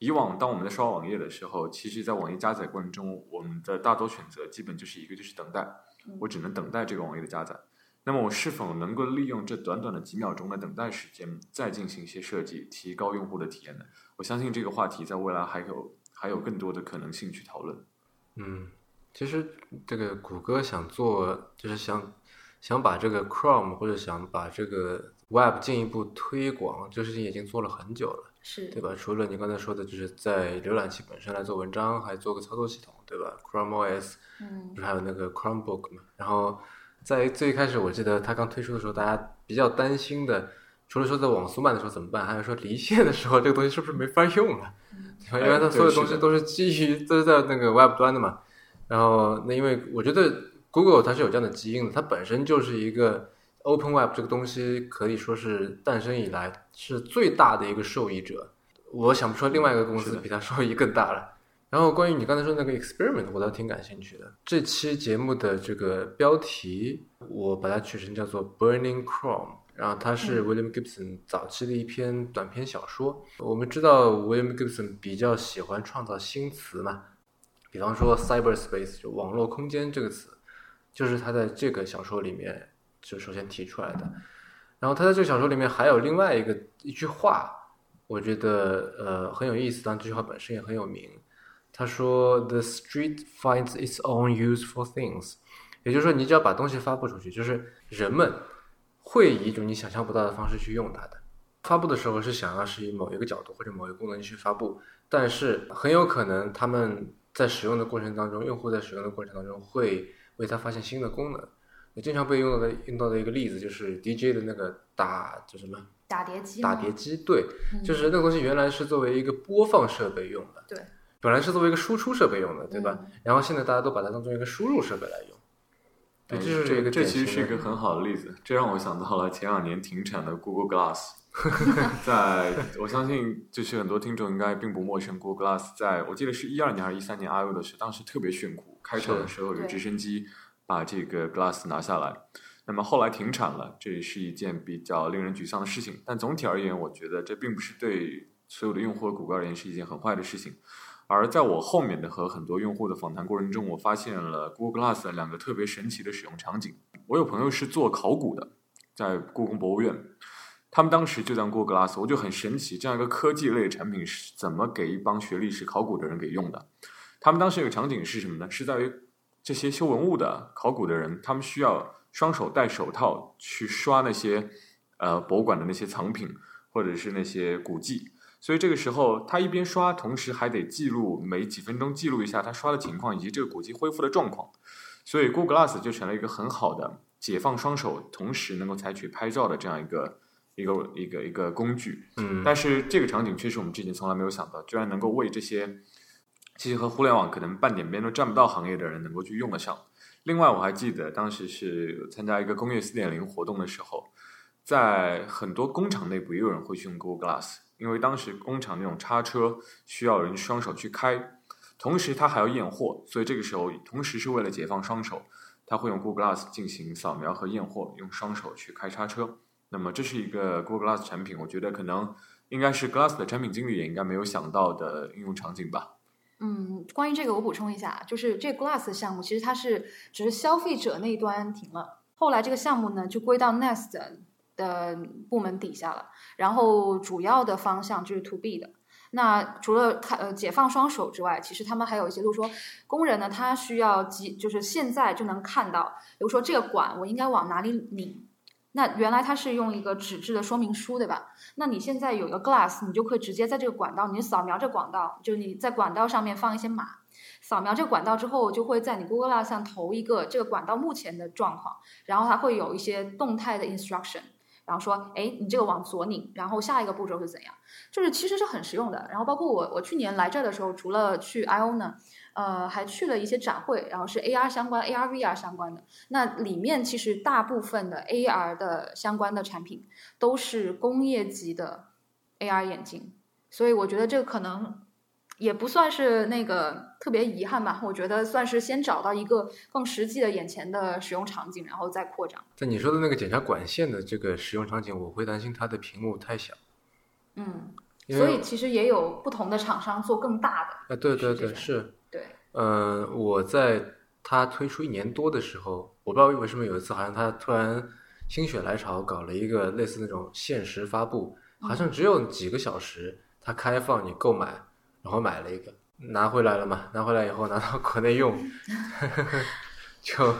以往，当我们在刷网页的时候，其实，在网页加载过程中，我们的大多选择基本就是一个，就是等待。我只能等待这个网页的加载。那么，我是否能够利用这短短的几秒钟的等待时间，再进行一些设计，提高用户的体验呢？我相信这个话题在未来还有还有更多的可能性去讨论。嗯，其实这个谷歌想做，就是想想把这个 Chrome 或者想把这个 Web 进一步推广，这事情已经做了很久了。是对吧？除了你刚才说的，就是在浏览器本身来做文章，还做个操作系统，对吧？Chrome OS，嗯不是还有那个 Chromebook 嘛？然后在最开始，我记得它刚推出的时候，大家比较担心的，除了说在网速慢的时候怎么办，还有说离线的时候，这个东西是不是没法用了？对吧？因为它所有东西都是基于都是在那个 Web 端的嘛。然后那因为我觉得 Google 它是有这样的基因的，它本身就是一个。Open Web 这个东西可以说是诞生以来是最大的一个受益者，我想不出另外一个公司比它受益更大了。然后关于你刚才说那个 experiment，我倒挺感兴趣的。这期节目的这个标题我把它取成叫做 Burning Chrome，然后它是 William Gibson 早期的一篇短篇小说。我们知道 William Gibson 比较喜欢创造新词嘛，比方说 cyberspace 就网络空间这个词，就是他在这个小说里面。就首先提出来的，然后他在这个小说里面还有另外一个一句话，我觉得呃很有意思，但这句话本身也很有名。他说：“The street finds its own useful things。”也就是说，你只要把东西发布出去，就是人们会以一种你想象不到的方式去用它的。发布的时候是想要是以某一个角度或者某一个功能去发布，但是很有可能他们在使用的过程当中，用户在使用的过程当中会为它发现新的功能。经常被用到的用到的一个例子就是 DJ 的那个打叫什么？打碟机，打碟机对，就是那个东西原来是作为一个播放设备用的，对，本来是作为一个输出设备用的，对吧？然后现在大家都把它当做一个输入设备来用，对，这是一个这其实是一个很好的例子，这让我想到了前两年停产的 Google Glass，(laughs) 在我相信就是很多听众应该并不陌生，Google Glass 在我记得是一二年还是一三年 I O 的时候，当时特别炫酷，开场的时候有直升机。把这个 Glass 拿下来，那么后来停产了，这也是一件比较令人沮丧的事情。但总体而言，我觉得这并不是对所有的用户和谷歌而言是一件很坏的事情。而在我后面的和很多用户的访谈过程中，我发现了 Google Glass 的两个特别神奇的使用场景。我有朋友是做考古的，在故宫博物院，他们当时就在 Google Glass，我就很神奇，这样一个科技类产品是怎么给一帮学历史考古的人给用的？他们当时有个场景是什么呢？是在于。这些修文物的、考古的人，他们需要双手戴手套去刷那些呃博物馆的那些藏品，或者是那些古迹。所以这个时候，他一边刷，同时还得记录每几分钟记录一下他刷的情况以及这个古迹恢复的状况。所以，Google Glass 就成了一个很好的解放双手，同时能够采取拍照的这样一个一个一个一个工具。嗯，但是这个场景确实我们之前从来没有想到，居然能够为这些。其实和互联网可能半点边都沾不到行业的人能够去用得上。另外，我还记得当时是参加一个工业四点零活动的时候，在很多工厂内部也有人会去用 Google Glass，因为当时工厂那种叉车需要人双手去开，同时他还要验货，所以这个时候同时是为了解放双手，他会用 Google Glass 进行扫描和验货，用双手去开叉车。那么这是一个 Google Glass 产品，我觉得可能应该是 Glass 的产品经理也应该没有想到的应用场景吧。嗯，关于这个我补充一下，就是这 Glass 项目其实它是只是消费者那一端停了，后来这个项目呢就归到 Nest 的部门底下了，然后主要的方向就是 To B 的。那除了开呃解放双手之外，其实他们还有一些，就是说工人呢，他需要即就是现在就能看到，比如说这个管我应该往哪里拧。那原来它是用一个纸质的说明书，对吧？那你现在有一个 glass，你就可以直接在这个管道，你扫描这管道，就你在管道上面放一些码，扫描这管道之后，就会在你 Google Glass 上投一个这个管道目前的状况，然后它会有一些动态的 instruction，然后说，哎，你这个往左拧，然后下一个步骤是怎样？就是其实是很实用的。然后包括我我去年来这儿的时候，除了去 ION 呢。呃，还去了一些展会，然后是 AR 相关、AR、VR 相关的。那里面其实大部分的 AR 的相关的产品都是工业级的 AR 眼镜，所以我觉得这个可能也不算是那个特别遗憾吧。我觉得算是先找到一个更实际的眼前的使用场景，然后再扩张。在你说的那个检查管线的这个使用场景，我会担心它的屏幕太小。嗯，所以其实也有不同的厂商做更大的。啊，对对对，是这种是。对，呃，我在它推出一年多的时候，我不知道为什么有一次，好像它突然心血来潮搞了一个类似那种限时发布，好像只有几个小时，它开放你购买，然后买了一个，拿回来了嘛，拿回来以后拿到国内用，(laughs) 就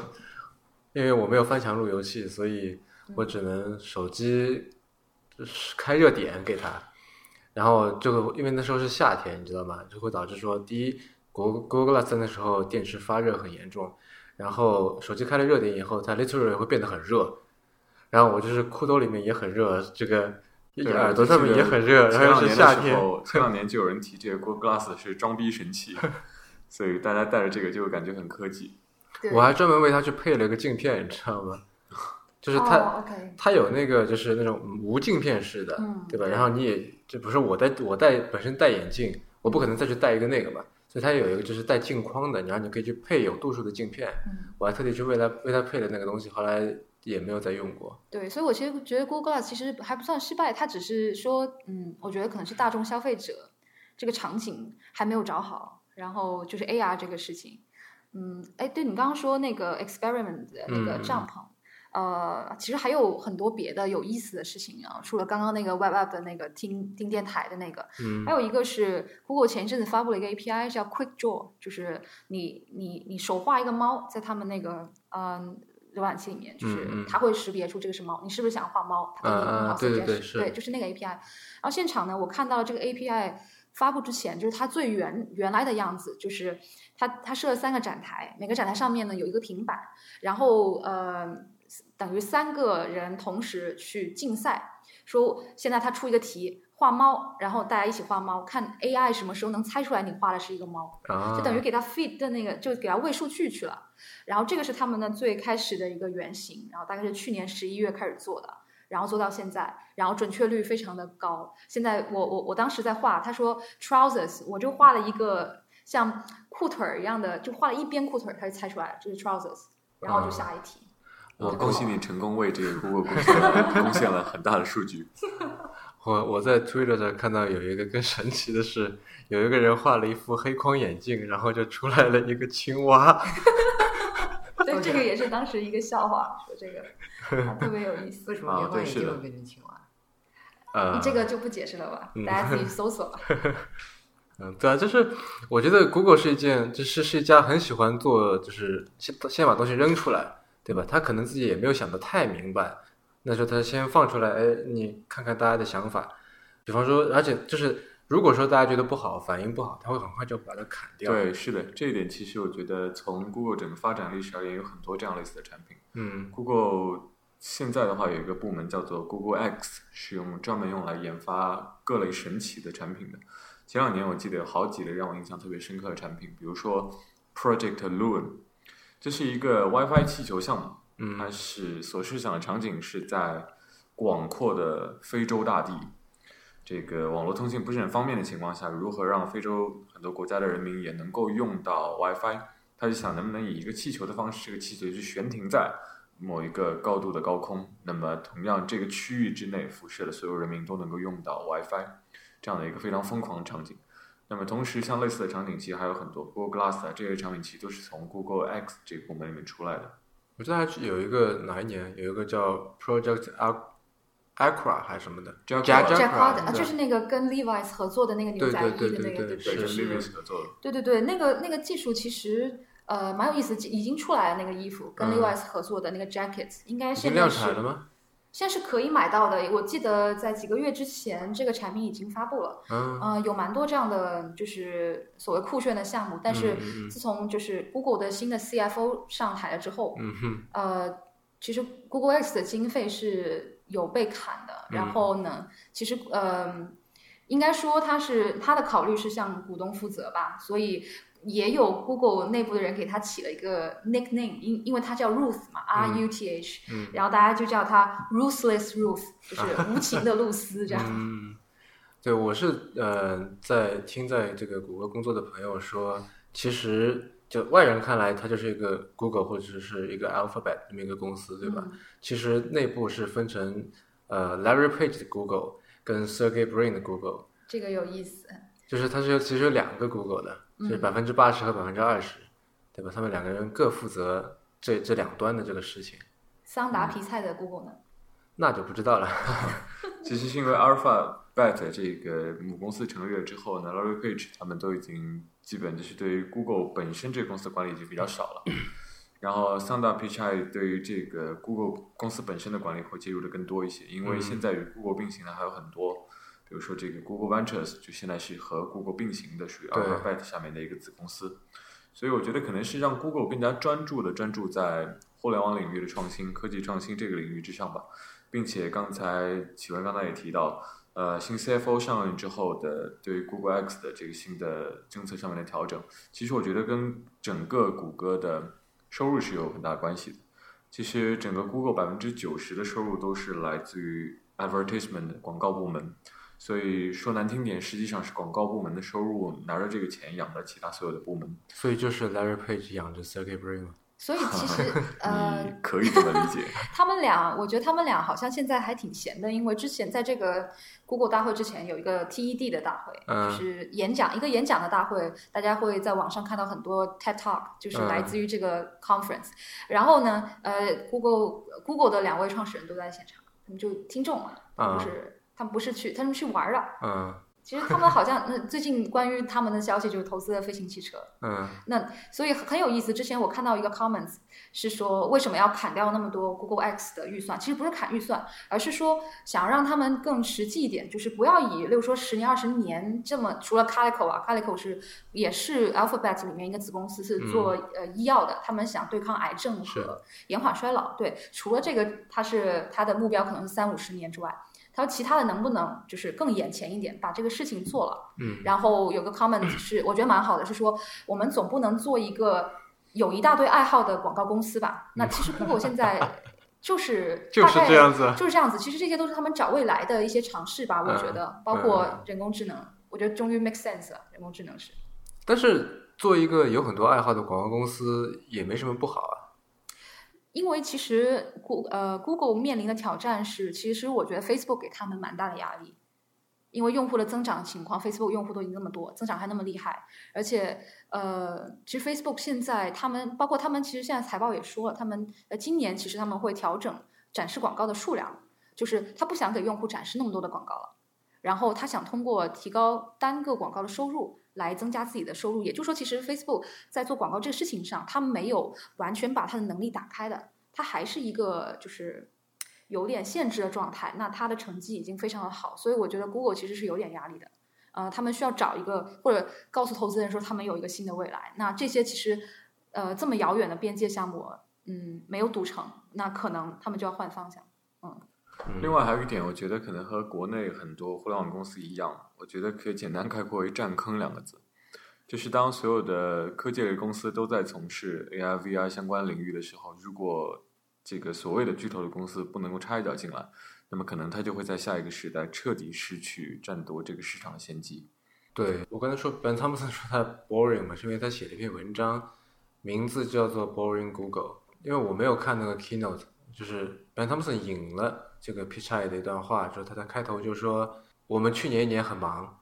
因为我没有翻墙路由器，所以我只能手机就是开热点给它。然后就因为那时候是夏天，你知道吗？就会导致说，第一，Google Google Glass 那时候电池发热很严重，然后手机开了热点以后，它 literally 会变得很热，然后我就是裤兜里面也很热，这个对耳朵上面也很热，然后又是夏天，候，(laughs) 前两年就有人提这个 Google Glass 是装逼神器，(laughs) 所以大家带着这个就会感觉很科技。我还专门为它去配了一个镜片，你知道吗？就是它、它有那个就是那种无镜片式的，嗯对吧？然后你也这不是我戴我戴本身戴眼镜，我不可能再去戴一个那个嘛，所以它有一个就是带镜框的，然后你可以去配有度数的镜片。嗯，我还特地去为它为它配了那个东西，后来也没有再用过。对，所以我其实觉得 Google Glass 其实还不算失败，它只是说，嗯，我觉得可能是大众消费者这个场景还没有找好，然后就是 AR 这个事情，嗯，哎，对你刚刚说那个 experiment 的那个嗯帐篷。呃，其实还有很多别的有意思的事情啊，除了刚刚那个 Web App 的那个听听电台的那个，嗯还有一个是 Google 前一阵子发布了一个 API 叫 Quick Draw，就是你你你手画一个猫在他们那个嗯浏览器里面，就是它会识别出这个是猫，你是不是想画猫？它给你很好啊啊对就是那个 API。然后现场呢，我看到了这个 API 发布之前，就是它最原原来的样子，就是它它设了三个展台，每个展台上面呢有一个平板，然后呃等于三个人同时去竞赛，说现在他出一个题。画猫，然后大家一起画猫，看 AI 什么时候能猜出来你画的是一个猫。啊，就等于给他 feed 的那个，就给他喂数据去了。然后这个是他们的最开始的一个原型，然后大概是去年十一月开始做的，然后做到现在，然后准确率非常的高。现在我我我当时在画，他说 trousers，我就画了一个像裤腿儿一样的，就画了一边裤腿儿，他就猜出来了这是 trousers，然后就下一题。我恭喜你成功为这个 Google 贡献了 (laughs) 贡献了很大的数据。(laughs) 我我在 Twitter 上看到有一个更神奇的是，有一个人画了一副黑框眼镜，然后就出来了一个青蛙。(laughs) 对，这个也是当时一个笑话，说这个、啊特别有意思。为什么啊棉花对是的眼镜会变成青蛙？呃，这个就不解释了吧，嗯大家自己搜索吧。嗯，对啊，就是我觉得 Google 是一件，就是是一家很喜欢做，就是先先把东西扔出来，对吧？他可能自己也没有想得太明白，那时候他先放出来，哎，你看看大家的想法。比方说，而且就是如果说大家觉得不好，反应不好，他会很快就把它砍掉。，对，是的，这一点其实我觉得从 Google 整个发展历史而言，有很多这样类似的产品。嗯 Google 现在的话有一个部门叫做 Google X，是用专门用来研发各类神奇的产品的。前两年我记得有好几类让我印象特别深刻的产品，比如说 Project Loon，这是一个 WiFi 气球项目，嗯它是所设想的场景是在广阔的非洲大地，这个网络通信不是很方便的情况下，如何让非洲很多国家的人民也能够用到 WiFi？他就想能不能以一个气球的方式，这个气球就悬停在某一个高度的高空，那么同样这个区域之内辐射的所有人民都能够用到 WiFi，这样的一个非常疯狂的场景。那么同时，像类似的场景其实还有很多，Google Glass 啊这些场景其实都是从 Google X 这个部门里面出来的。我记得还是有一个哪一年有一个叫 Project Acra 还是什么的 Jacra Jack- Jack Jacra，Harden 啊，就是那个跟 Levi's 合作的那个牛仔衣的对对那个，对对对对，是跟是 Levi's 合作的。对对对，那个那个技术其实呃蛮有意思，已经出来了那个衣服，跟嗯 Levi's 合作的那个 jacket，应该已经量现在是产了吗？现在是可以买到的。我记得在几个月之前，这个产品已经发布了。嗯，呃，有蛮多这样的就是所谓酷炫的项目，但是自从就是 Google 的新的 CFO 上台了之后，嗯哼，呃，其实 Google X 的经费是有被砍的，嗯然后呢，其实呃，应该说他是他的考虑是向股东负责吧，所以也有 Google 内部的人给他起了一个 nickname，因因为他叫 Ruth 嘛，R U T H，、嗯。然后大家就叫他 Ruthless Ruth，就是无情的露丝这样。(laughs) 嗯，对，我是呃，在听在这个谷歌工作的朋友说，其实就外人看来，它就是一个 Google 或者是一个 Alphabet 这么一个公司，对吧？嗯。其实内部是分成呃 Larry Page 的 Google 跟 Sergey Brin 的 Google，这个有意思，就是它是有其实有两个 Google 的，就是嗯百分之八十和百分之二十，对吧？他们两个人各负责这这两端的这个事情，桑达皮菜的 Google 呢？那就不知道了。(laughs) 其实是因为 Alphabet 这个母公司成立了之后呢，Larry Page 他们都已经基本就是对于 Google 本身这个公司的管理已经比较少了。然后 Sundar Pichai 对于这个 Google 公司本身的管理会介入的更多一些，因为嗯现在与 Google 并行的还有很多，比如说这个 Google Ventures 就现在是和 Google 并行的，属于 Alphabet 下面的一个子公司。所以我觉得可能是让 Google 更加专注的专注在互联网领域的创新、科技创新这个领域之上吧，并且刚才启文刚才也提到，呃，新 CFO 上任之后的对于 Google X 的这个新的政策上面的调整，其实我觉得跟整个谷歌的收入是有很大关系的。其实整个 Google 百分之九十的收入都是来自于 advertisement 广告部门，所以说难听点，实际上是广告部门的收入拿着这个钱养着其他所有的部门。所以就是 Larry Page 养着 Sergey Brin 嘛。(laughs) 所以其实 (laughs) 呃，可以这么理解。(laughs) 他们俩，我觉得他们俩好像现在还挺闲的，因为之前在这个 Google 大会之前有一个 TED 的大会，嗯就是演讲一个演讲的大会，大家会在网上看到很多 TED Talk，就是嗯来自于这个 conference。然后呢，呃，Google Google 的两位创始人都在现场，他们就听众嘛，他们不是、他们不是去，他们去玩儿的。嗯其实他们好像，那最近关于他们的消息就是投资了飞行汽车，嗯那所以很有意思。之前我看到一个 comments 是说，为什么要砍掉那么多 Google X 的预算？其实不是砍预算，而是说想让他们更实际一点，就是不要以例如说十年、二十年这么。除了 Calico 啊，Calico 是也是 Alphabet 里面一个子公司，是做、呃医药的，他们想对抗癌症和延缓衰老。对，除了这个，它是它的目标可能是三五十年之外。他说其他的能不能就是更眼前一点，把这个事情做了？嗯然后有个 comment (clears throat) 是我觉得蛮好的，是说我们总不能做一个有一大堆爱好的广告公司吧？(laughs) 那其实 Google 现在就是 (laughs) 就是这样子就是这样子。其实这些都是他们找未来的一些尝试吧，我觉得，包括人工智能，我觉得终于 make sense 了。人工智能是。但是做一个有很多爱好的广告公司也没什么不好啊。因为其实 Go 呃 Google 面临的挑战是，其实我觉得 Facebook 给他们蛮大的压力，因为用户的增长情况，Facebook 用户都已经那么多，增长还那么厉害，而且呃，其实 Facebook 现在他们包括他们其实现在财报也说了，他们呃今年其实他们会调整展示广告的数量，就是他不想给用户展示那么多的广告了，然后他想通过提高单个广告的收入。来增加自己的收入，也就是说，其实 Facebook 在做广告这个事情上，它没有完全把它的能力打开的，它还是一个就是有点限制的状态。那它的成绩已经非常的好，所以我觉得 Google 其实是有点压力的。呃，他们需要找一个或者告诉投资人说他们有一个新的未来。那这些其实呃这么遥远的边界项目，嗯，没有赌成，那可能他们就要换方向。嗯另外还有一点，我觉得可能和国内很多互联网公司一样，我觉得可以简单概括为“占坑”两个字。就是当所有的科技类公司都在从事 AI、VR 相关领域的时候，如果这个所谓的巨头的公司不能够插一脚进来，那么可能它就会在下一个时代彻底失去占夺这个市场的先机。对我刚才说 Ben Thompson 说他 boring 嘛，是因为他写了一篇文章，名字叫做 Boring Google。因为我没有看那个 keynote，就是 Ben Thompson 引了这个 Pichai 的一段话，之后他的开头就说我们去年一年很忙，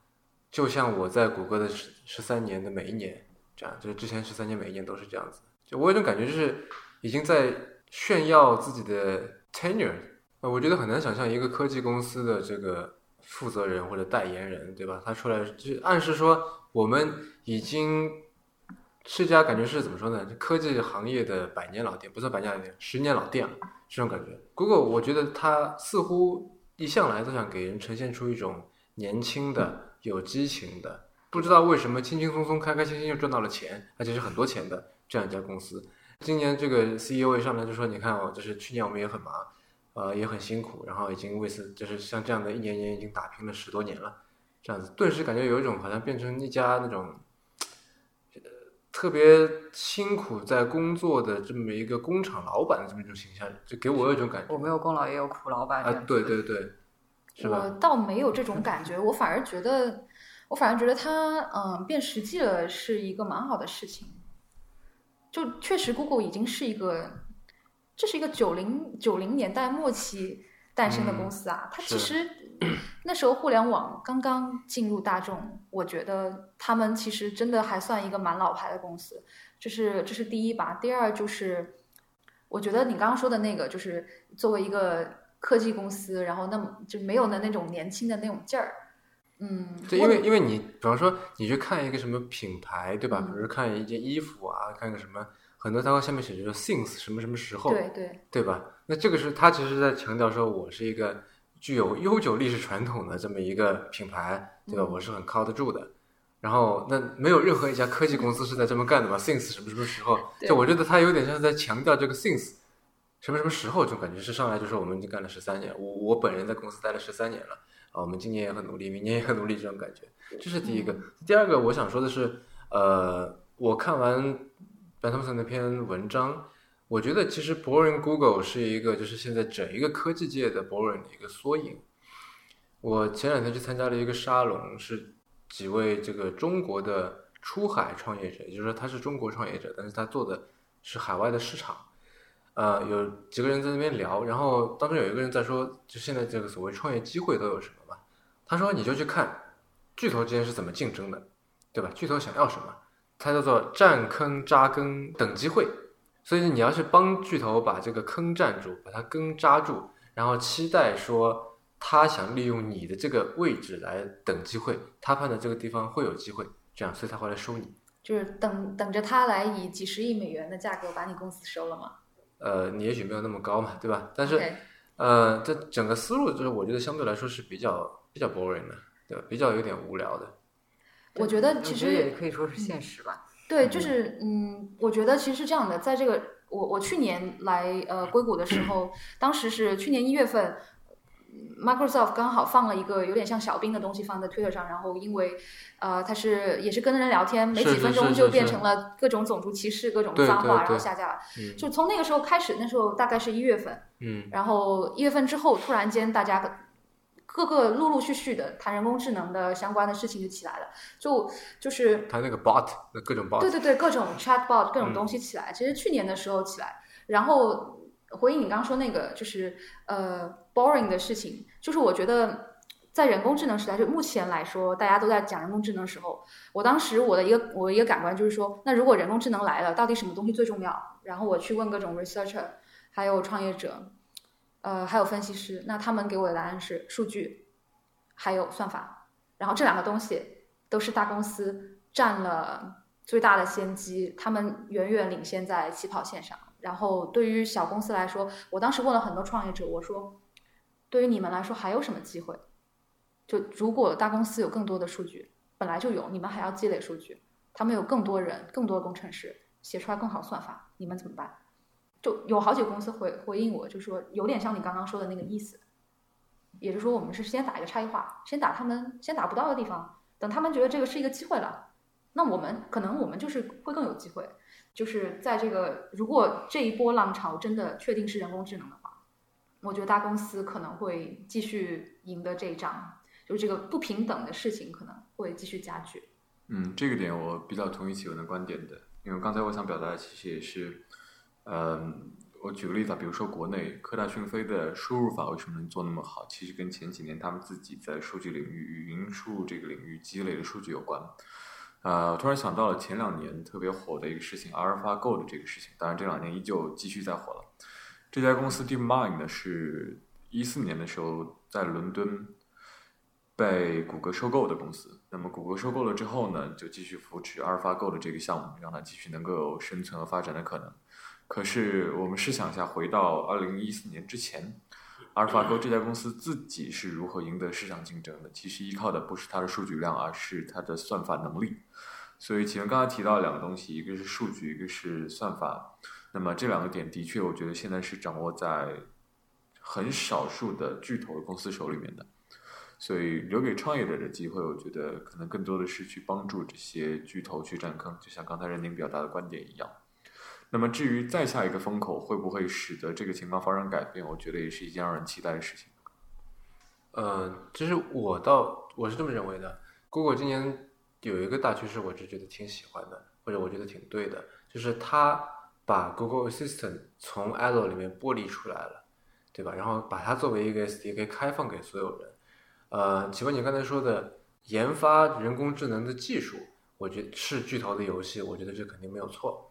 就像我在谷歌的十十三年的每一年这样，就是之前十三年每一年都是这样子。就我有种感觉，就是已经在炫耀自己的 tenure。呃，我觉得很难想象一个科技公司的这个负责人或者代言人，对吧？他出来就暗示说，我们已经是家感觉是怎么说呢？科技行业的百年老店，不算百年老店，十年老店了，这种感觉。Google，我觉得它似乎一向来都想给人呈现出一种年轻的、有激情的，不知道为什么轻轻松松、开开心心就赚到了钱，而且是很多钱的这样一家公司。今年这个 CEO 一上来就说：“你看哦，就是去年我们也很忙，呃，也很辛苦，然后已经为此就是像这样的一年年已经打拼了十多年了，这样子，顿时感觉有一种好像变成一家那种，特别辛苦在工作的这么一个工厂老板的这么一种形象，就给我有一种感觉我没有功劳也有苦劳吧？啊，对对对，是我？倒没有这种感觉，我反而觉得，我反而觉得他嗯变实际了是一个蛮好的事情。就确实，Google 已经是一个，这是一个九零九零年代末期诞生的公司啊。它其实 (clears throat) 那时候互联网刚刚进入大众，我觉得他们其实真的还算一个蛮老牌的公司。这是这是第一吧。第二就是，我觉得你刚刚说的那个，就是作为一个科技公司，然后那么就没有的那种年轻的那种劲儿。嗯，对，因为因为你比方说你去看一个什么品牌，对吧？嗯比如说看一件衣服啊，看个什么，很多它会下面写着说 since 什么什么时候，对对对吧？那这个是他其实是在强调说，我是一个具有悠久历史传统的这么一个品牌，对吧？嗯我是很靠得住的。然后，那没有任何一家科技公司是在这么干的嘛？since 什么什么时候？对就我觉得他有点像是在强调这个 since 什么什么时候这种感觉，是上来就说我们已经干了十三年，我我本人在公司待了十三年了啊，我们今年也很努力，明年也很努力，这种感觉，这是第一个。第二个，我想说的是，呃，我看完 Ben Thompson 那篇文章，我觉得其实 Boring Google 是一个就是现在整一个科技界的 Boring 的一个缩影。我前两天去参加了一个沙龙，是几位这个中国的出海创业者，也就是说他是中国创业者，但是他做的是海外的市场。呃，有几个人在那边聊，然后当中有一个人在说，就现在这个所谓创业机会都有什么嘛？他说你就去看巨头之间是怎么竞争的，对吧？巨头想要什么？它叫做占坑扎根等机会。所以你要是帮巨头把这个坑占住，把它根扎住，然后期待说他想利用你的这个位置来等机会，他判断这个地方会有机会，这样，所以他会来收你。就是等等着他来以几十亿美元的价格把你公司收了吗。呃，你也许没有那么高嘛，对吧？但是呃，这整个思路就是我觉得相对来说是比较比较 boring 的，对吧？比较有点无聊的。我觉得其实也可以说是现实吧。对，就是嗯，我觉得其实是这样的，在这个我我去年来呃硅谷的时候，当时是去年一月份。Microsoft 刚好放了一个有点像小兵的东西放在 Twitter 上，然后因为，呃，他是也是跟人聊天，没几分钟就变成了各种种族歧视、各种对脏话，然后下架了。嗯就从那个时候开始，那时候大概是一月份，嗯然后一月份之后，突然间大家各个陆陆续续的谈人工智能的相关的事情就起来了，就就是他那个 bot，那各种 bot，对对对，各种 chatbot 各种嗯东西起来，其实去年的时候起来，然后回应你刚刚说那个就是呃 boring 的事情，就是我觉得在人工智能时代，就目前来说，大家都在讲人工智能的时候，我当时我的一个我一个感官就是说，那如果人工智能来了，到底什么东西最重要？然后我去问各种 researcher，还有创业者，呃，还有分析师，那他们给我的答案是数据，还有算法，然后这两个东西都是大公司占了最大的先机，他们远远领先在起跑线上。然后对于小公司来说，我当时问了很多创业者，我说，对于你们来说还有什么机会？就如果大公司有更多的数据，本来就有，你们还要积累数据，他们有更多人、更多的工程师写出来更好算法，你们怎么办？就有好几个公司回回应我，就说有点像你刚刚说的那个意思，也就是说我们是先打一个差异化，先打他们先打不到的地方，等他们觉得这个是一个机会了，那我们可能我们就是会更有机会。就是在这个如果这一波浪潮真的确定是人工智能的话，我觉得大公司可能会继续赢得这一仗，就是这个不平等的事情可能会继续加剧。嗯，这个点我比较同意启文的观点的，因为刚才我想表达的其实也是，嗯、我举个例子啊，比如说国内科大讯飞的输入法为什么能做那么好？其实跟前几年他们自己在数据领域、语音输入这个领域积累的数据有关。呃，突然想到了前两年特别火的一个事情，阿尔法 Go 的这个事情。当然，这两年依旧继续在火了。这家公司 DeepMind 呢，是一四年的时候在伦敦被谷歌收购的公司。那么，谷歌收购了之后呢，就继续扶持阿尔法 Go 的这个项目，让它继续能够有生存和发展的可能。可是，我们试想一下，回到二零一四年之前，阿尔法狗这家公司自己是如何赢得市场竞争的？其实依靠的不是它的数据量，而是它的算法能力。所以，启文刚才提到两个东西，一个是数据，一个是算法。那么这两个点的确，我觉得现在是掌握在很少数的巨头公司手里面的。所以，留给创业者的机会，我觉得可能更多的是去帮助这些巨头去占坑，就像刚才任宁表达的观点一样。那么至于再下一个风口会不会使得这个情况发生改变，我觉得也是一件让人期待的事情。嗯，其实我倒我是这么认为的。Google 今年有一个大趋势，我是觉得挺喜欢的，或者我觉得挺对的，就是它把 Google Assistant 从 Allo 里面剥离出来了，对吧？然后把它作为一个 SDK 开放给所有人。呃，请问你刚才说的研发人工智能的技术，我觉得是巨头的游戏，我觉得这肯定没有错。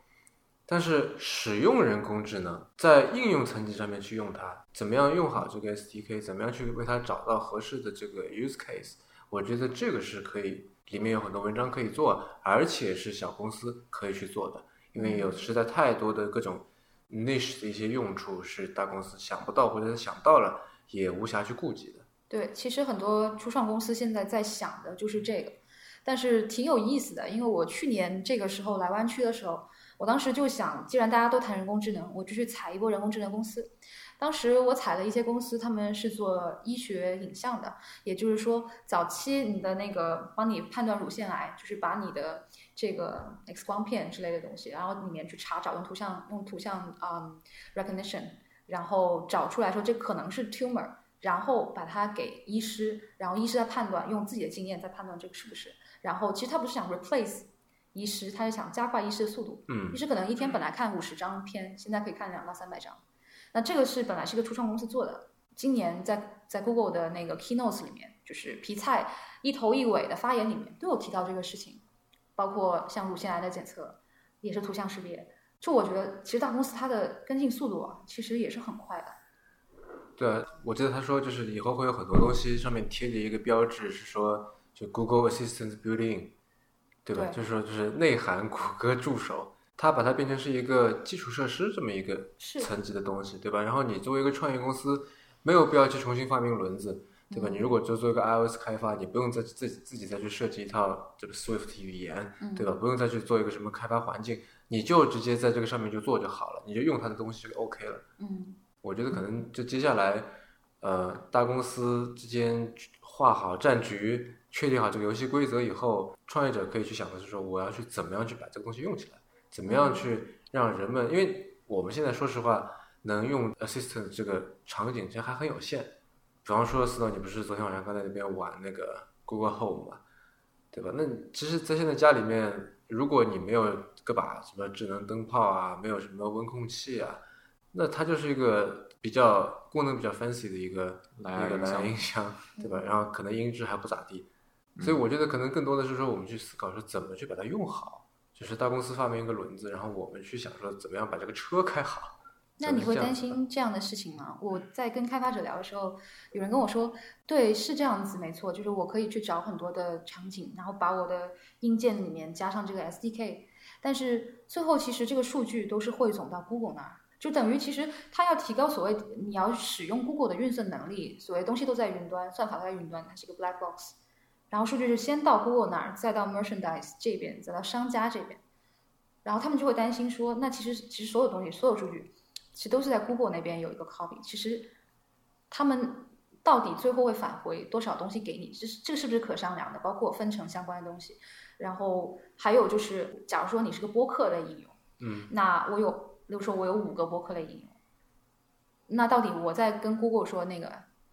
但是使用人工智能在应用层级上面去用它，怎么样用好这个 SDK，怎么样去为它找到合适的这个 use case，我觉得这个是可以，里面有很多文章可以做，而且是小公司可以去做的，因为有实在太多的各种 niche 的一些用处是大公司想不到，或者想到了也无暇去顾及的。对，其实很多初创公司现在在想的就是这个，但是挺有意思的，因为我去年这个时候来湾区的时候。我当时就想，既然大家都谈人工智能，我就去踩一波人工智能公司。当时我踩了一些公司，他们是做医学影像的，也就是说，早期你的那个帮你判断乳腺癌，就是把你的这个 X 光片之类的东西，然后里面去查找，用图像用图像啊 recognition，然后找出来说这可能是 tumor，然后把它给医师，然后医师再判断，用自己的经验再判断这个是不是。然后其实他不是想 replace。医师他是想加快医师的速度，嗯，医师可能一天本来看五十张片，现在可以看两到三百张。那这个是本来是一个初创公司做的，今年在在 Google 的那个 Keynote 里面，就是皮菜一头一尾的发言里面都有提到这个事情，包括像乳腺癌的检测也是图像识别。就我觉得，其实大公司它的跟进速度啊，其实也是很快的。对，我记得他说就是以后会有很多东西上面贴着一个标志，是说就 Google Assistant Building。对吧？就是说，就是内涵谷歌助手，它把它变成是一个基础设施这么一个层级的东西，对吧？然后你作为一个创业公司，没有必要去重新发明轮子，对吧？你如果就做一个 iOS 开发，你不用再自己自己再去设计一套这个 Swift 语言，对吧？不用再去做一个什么开发环境，你就直接在这个上面就做就好了，你就用它的东西就 OK 了。嗯，我觉得可能就接下来，呃，大公司之间画好战局。确定好这个游戏规则以后，创业者可以去想的是说，我要去怎么样去把这个东西用起来，怎么样去让人们，因为我们现在说实话，能用 assistant 这个场景其实还很有限。比方说，思导，你不是昨天晚上刚在那边玩那个 Google Home 嘛，对吧？那其实，在现在家里面，如果你没有个把什么智能灯泡啊，没有什么温控器啊，那它就是一个比较功能比较 fancy 的一个一个蓝牙音箱，对吧？然后可能音质还不咋地。所以我觉得可能更多的是说，我们去思考说怎么去把它用好，就是大公司发明一个轮子，然后我们去想说怎么样把这个车开好。那你会担心这样的事情吗？我在跟开发者聊的时候，有人跟我说，对，是这样子，没错，就是我可以去找很多的场景，然后把我的硬件里面加上这个 SDK，但是最后其实这个数据都是汇总到 Google 那儿，就等于其实它要提高所谓你要使用 Google 的运算能力，所谓东西都在云端，算法都在云端，它是一个 black box。然后数据是先到 Google 那儿，再到 Merchandise 这边，再到商家这边，然后他们就会担心说，那其实其实所有东西，所有数据，其实都是在 Google 那边有一个 copy。其实他们到底最后会返回多少东西给你，这是这个是不是可商量的？包括分成相关的东西，然后还有就是，假如说你是个播客类应用，嗯，那我有，比如说我有五个播客类应用，那到底我在跟 Google 说那个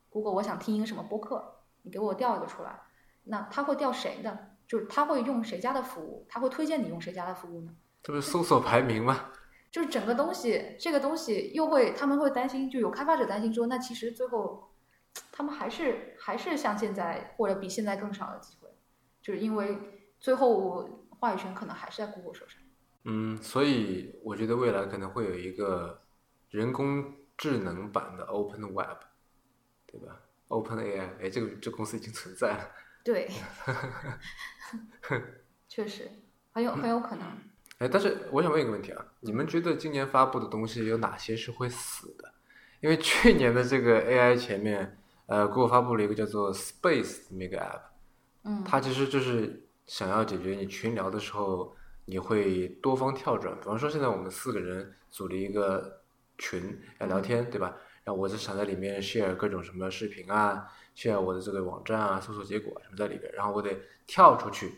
Google 我想听一个什么播客，你给我调一个出来。那他会调谁的？就是他会用谁家的服务？他会推荐你用谁家的服务呢？这不是搜索排名吗？(laughs) 就是整个东西，这个东西又会，他们会担心，就有开发者担心说，那其实最后他们还是还是像现在或者比现在更少的机会，就是因为最后话语权可能还是在 Google 手上。嗯，所以我觉得未来可能会有一个人工智能版的 Open Web，对吧？Open AI，哎，这个这公司已经存在了。对，(laughs) (laughs) 确实很有很有可能。哎，但是我想问一个问题啊，你们觉得今年发布的东西有哪些是会死的？因为去年的这个 AI 前面，呃，Google 发布了一个叫做 Space 这么一个 App，嗯，它其实就是想要解决你群聊的时候你会多方跳转。比方说，现在我们四个人组了一个群要聊天，对吧？然后我就想在里面 share 各种什么视频啊，share 我的这个网站啊、搜索结果什么在里边，然后我得跳出去，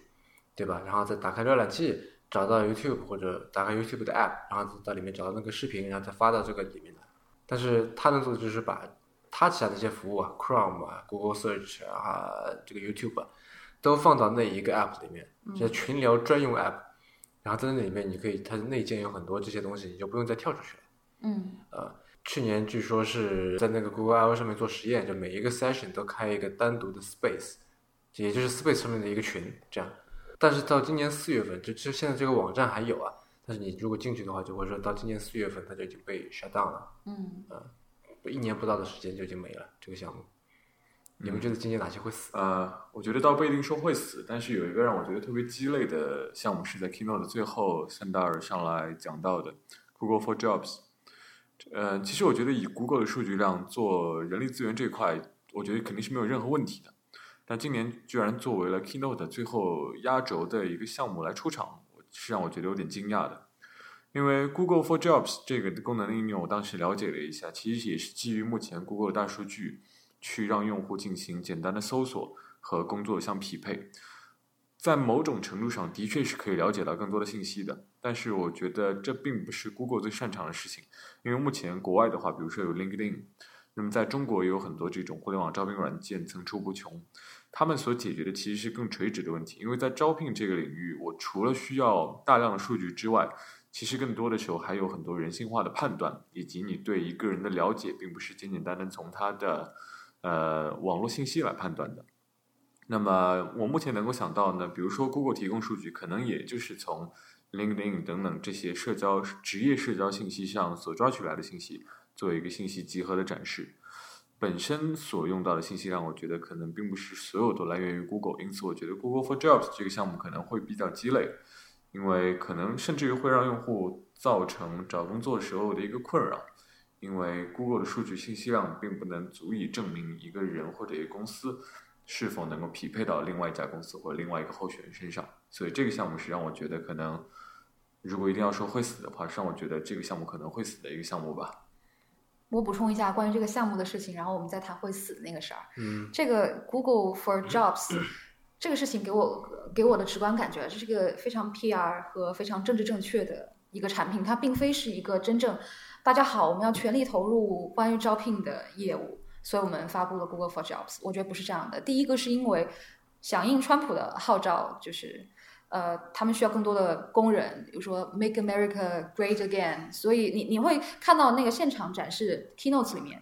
对吧？然后再打开浏览器。找到 YouTube 或者打开 YouTube 的 App，然后在里面找到那个视频，然后再发到这个里面来。但是它能做的就是把他旗下那些服务啊，Chrome 啊、Google Search 啊、这个 YouTube 都放到那一个 App 里面，就是群聊专用 App。然后在那里面，你可以它内建有很多这些东西，你就不用再跳出去了。嗯，呃，去年据说是在那个 Google I/O 上面做实验，就每一个 session 都开一个单独的 Space，也就是 Space 上面的一个群，这样。但是到今年四月份，就就现在这个网站还有啊，但是你如果进去的话，就会说到今年四月份它就已经被 shut down 了，嗯，一年不到的时间就已经没了这个项目。你们觉得今年哪些会死？呃，我觉得倒不一定说会死，但是有一个让我觉得特别鸡肋的项目是在 Keynote 的最后，三达尔上来讲到的 Google for Jobs。呃，其实我觉得以 Google 的数据量做人力资源这块，我觉得肯定是没有任何问题的。但今年居然作为了 Keynote 最后压轴的一个项目来出场，是让我觉得有点惊讶的。因为 Google for Jobs 这个功能的应用，我当时了解了一下，其实也是基于目前 Google 的大数据，去让用户进行简单的搜索和工作相匹配。在某种程度上，的确是可以了解到更多的信息的。但是我觉得这并不是 Google 最擅长的事情，因为目前国外的话，比如说有 LinkedIn，那么在中国也有很多这种互联网招聘软件层出不穷。他们所解决的其实是更垂直的问题，因为在招聘这个领域，我除了需要大量的数据之外，其实更多的时候还有很多人性化的判断，以及你对一个人的了解，并不是简简单单从他的呃网络信息来判断的。那么我目前能够想到呢，比如说 Google 提供数据，可能也就是从 LinkedIn 等等这些社交职业社交信息上所抓取来的信息，做一个信息集合的展示。本身所用到的信息量，我觉得可能并不是所有都来源于 Google，因此我觉得 Google for Jobs 这个项目可能会比较鸡肋，因为可能甚至于会让用户造成找工作时候的一个困扰，因为 Google 的数据信息量并不能足以证明一个人或者一个公司是否能够匹配到另外一家公司或者另外一个候选人身上，所以这个项目是让我觉得可能，如果一定要说会死的话，是让我觉得这个项目可能会死的一个项目吧。我补充一下关于这个项目的事情，然后我们再谈会死的那个事儿。嗯，这个 Google for Jobs (clears throat) 这个事情给我给我的直观感觉，这是一个非常 PR 和非常政治正确的一个产品，它并非是一个真正大家好，我们要全力投入关于招聘的业务，所以我们发布了 Google for Jobs。我觉得不是这样的。第一个是因为响应川普的号召，就是。呃，他们需要更多的工人，比如说 Make America Great Again。所以你你会看到那个现场展示 keynotes 里面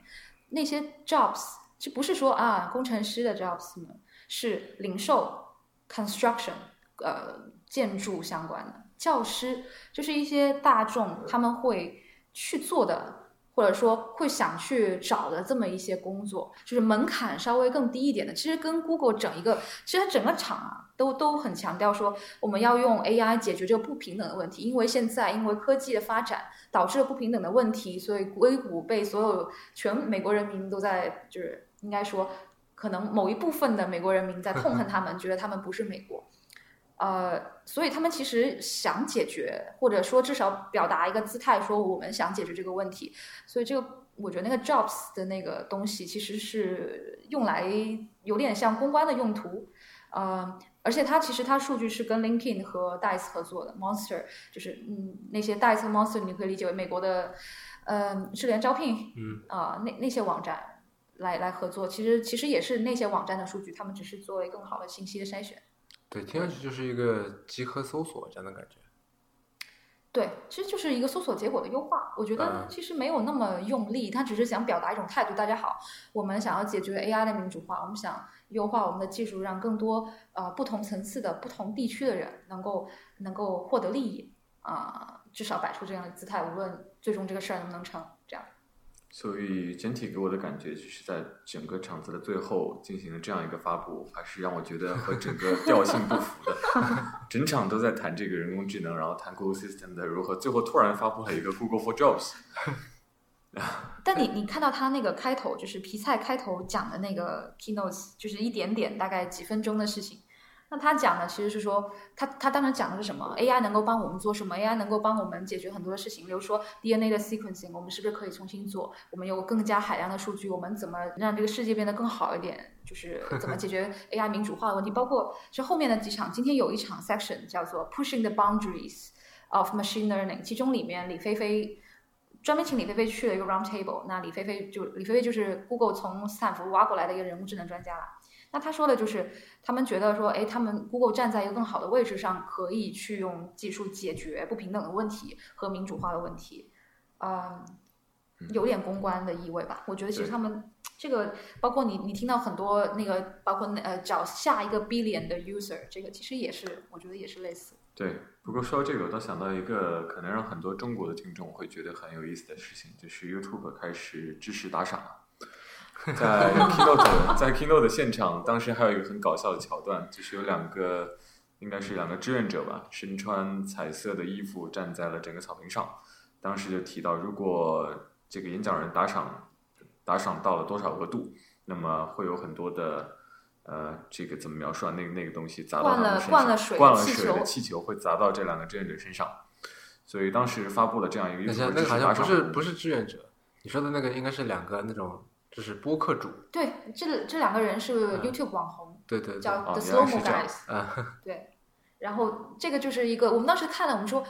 那些 jobs，就不是说啊工程师的 jobs 呢，是零售、construction，呃建筑相关的教师，就是一些大众他们会去做的。或者说会想去找的这么一些工作，就是门槛稍微更低一点的。其实跟 Google 整一个，其实整个厂啊，都都很强调说，我们要用 AI 解决这个不平等的问题。因为现在因为科技的发展导致了不平等的问题，所以硅谷被所有全美国人民都在，就是应该说，可能某一部分的美国人民在痛恨他们，觉得他们不是美国。呃，所以他们其实想解决，或者说至少表达一个姿态，说我们想解决这个问题。所以这个，我觉得那个 jobs 的那个东西其实是用来有点像公关的用途。呃，而且它其实它数据是跟 LinkedIn 和 Dice 合作的，Monster 就是嗯那些 Dice 和 Monster 你可以理解为美国的呃智联招聘，嗯啊那那些网站来来合作，其实其实也是那些网站的数据，他们只是作为更好的信息的筛选。对，听上去就是一个集合搜索这样的感觉。对，其实就是一个搜索结果的优化。我觉得嗯其实没有那么用力，他只是想表达一种态度。大家好，我们想要解决 AI 的民主化，我们想优化我们的技术，让更多呃不同层次的、不同地区的人能够能够获得利益啊、至少摆出这样的姿态，无论最终这个事儿能不能成。所以整体给我的感觉就是在整个场子的最后进行了这样一个发布，还是让我觉得和整个调性不符的。(laughs) 整场都在谈这个人工智能，然后谈 Google System 的如何，最后突然发布了一个 Google for Jobs。(laughs) 但你你看到他那个开头，就是皮菜开头讲的那个 keynotes，就是一点点大概几分钟的事情。那他讲的其实是说，他他当时讲的是什么？AI 能够帮我们做什么？AI 能够帮我们解决很多的事情，比如说 DNA 的 sequencing，我们是不是可以重新做？我们有更加海量的数据，我们怎么让这个世界变得更好一点？就是 (laughs) 怎么解决 AI 民主化的问题？包括这后面的几场，今天有一场 section 叫做 Pushing the Boundaries of Machine Learning，其中里面李飞飞专门请李飞飞去了一个 round table。那李飞飞就李飞飞就是 Google 从斯坦福挖过来的一个人工智能专家了。那他说的就是，他们觉得说，哎，他们 Google 站在一个更好的位置上，可以去用技术解决不平等的问题和民主化的问题，嗯，有点公关的意味吧。我觉得其实他们这个，包括你你听到很多那个，包括那呃找下一个 billion 的 user，这个其实也是，我觉得也是类似。对，不过说到这个，我倒想到一个可能让很多中国的听众会觉得很有意思的事情，就是 YouTube 开始支持打赏了。(laughs) 在 Keynote 在 Keynote 的现场，当时还有一个很搞笑的桥段，就是有两个应该是两个志愿者吧，身穿彩色的衣服站在了整个草坪上。当时就提到，如果这个演讲人打赏打赏到了多少额度，那么会有很多的呃，这个怎么描述啊？那个那个东西砸到灌了他们身上，灌了水的灌了气球水的气球会砸到这两个志愿者身上。所以当时发布了这样一个那个好像不是不是志愿者，你说的那个应该是两个那种就是播客主，对，这这两个人是嗯 YouTube 网红，对对对，叫哦 The Slow 是 Mo Guys。啊，(laughs) 对，然后这个就是一个，我们当时看了，我们说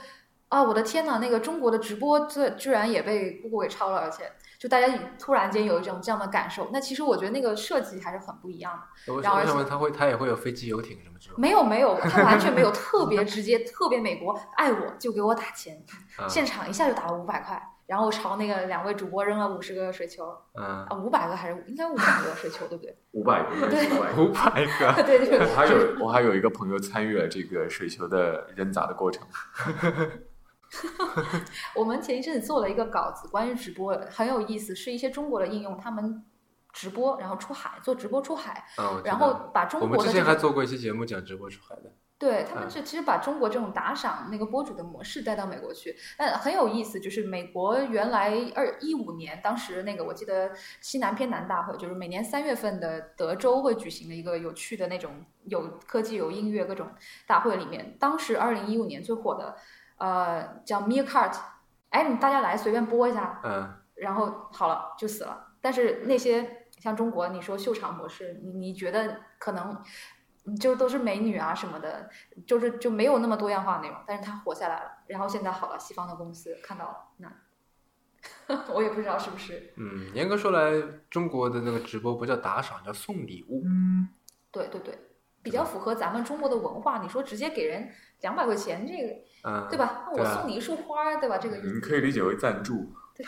啊，我的天呐，那个中国的直播这居然也被 Google 给抄了，而且就大家突然间有一种这样的感受。那其实我觉得那个设计还是很不一样的。然后而且想我想问他会他也会有飞机、游艇什么之类的没有没有，他完全没有 (laughs) 特别直接、特别美国，爱我就给我打钱，啊现场一下就打了五百块，然后朝那个两位主播扔了五十个水球，嗯，啊，五百个还是应该五百个水球，对不对？五百个，应该是五百个。五百个，对对 (laughs) (laughs) 对，我还有我还有一个朋友参与了这个水球的扔砸的过程。(laughs) 我们前一阵子做了一个稿子，关于直播很有意思，是一些中国的应用，他们直播然后出海做直播出海，啊，然后把中我们之前还做过一期节目讲直播出海的，对他们嗯。这其实把中国这种打赏那个博主的模式带到美国去，但很有意思，就是美国原来二一五年当时那个我记得西南偏南大会，就是每年三月份的德州会举行的一个有趣的那种有科技有音乐各种大会里面，当时二零一五年最火的呃叫 Meerkat，哎你大家来随便播一下，嗯，然后好了就死了。但是那些像中国，你说秀场模式，你你觉得可能嗯就都是美女啊什么的，就是就没有那么多样化的内容，但是他活下来了。然后现在好了，西方的公司看到了，那 (laughs) 我也不知道是不是嗯，严格说来，中国的那个直播不叫打赏，叫送礼物。嗯对对对，比较符合咱们中国的文化。你说直接给人两百块钱，这个嗯，对吧？那我送你一束花儿，对吧？这个意你。可以理解为赞助。(laughs) 对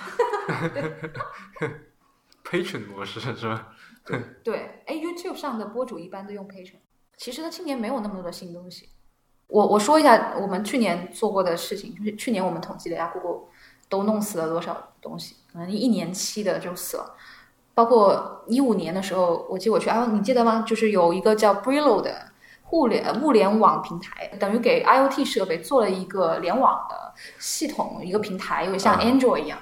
Patron 模式是吧？(laughs) 对，哎，YouTube 上的博主一般都用 Patreon。其实呢，今年没有那么多的新东西。我我说一下我们去年做过的事情，就是去年我们统计了一下，Google 都弄死了多少东西，可能一年期的就死了。包括一五年的时候，我记得我去，啊，你记得吗？就是有一个叫 Brillo 的互联物联网平台，等于给 IoT 设备做了一个联网的系统，一个平台，有点像啊 Android 一样。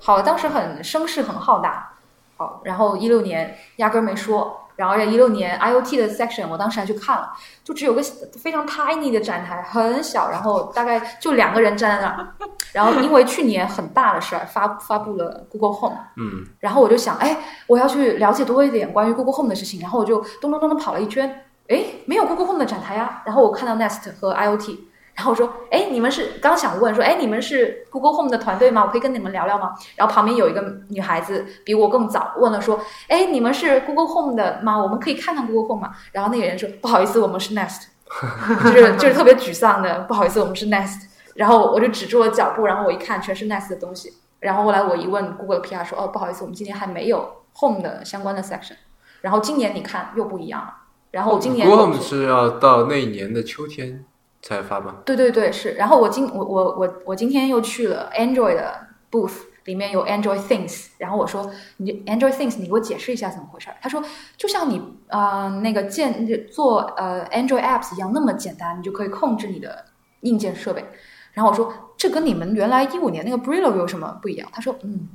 好，当时很声势很浩大，好，然后一六年压根儿没说，然后在一六年 IoT 的 section 我当时还去看了，就只有个非常 tiny 的展台，很小，然后大概就两个人站在那儿，然后因为去年很大的事儿发发布了 Google Home，嗯，然后我就想，哎，我要去了解多一点关于 Google Home 的事情，然后我就咚咚咚咚跑了一圈，哎，没有 Google Home 的展台呀，然后我看到 Nest 和 IoT。然后我说，哎，你们是刚想问说，哎，你们是 Google Home 的团队吗？我可以跟你们聊聊吗？然后旁边有一个女孩子比我更早问了说，哎，你们是 Google Home 的吗？我们可以看看 Google Home 吗？然后那个人说，不好意思，我们是 Nest，(laughs) 就是就是特别沮丧的，不好意思，我们是 Nest。然后我就止住了脚步，然后我一看全是 Nest 的东西，然后后来我一问 Google 的 PR 说，哦，不好意思，我们今年还没有 Home 的相关的 section，然后今年你看又不一样了，然后我今年 Google Home 是要到那一年的秋天才发吗？对对对，是。然后我今我我我我今天又去了 Android 的 booth，里面有 Android Things。然后我说，你 Android Things，你给我解释一下怎么回事儿？他说，就像你呃那个建做呃 Android apps 一样，那么简单，你就可以控制你的硬件设备。然后我说，这跟你们原来一五年那个 Brillo 有什么不一样？他说，嗯。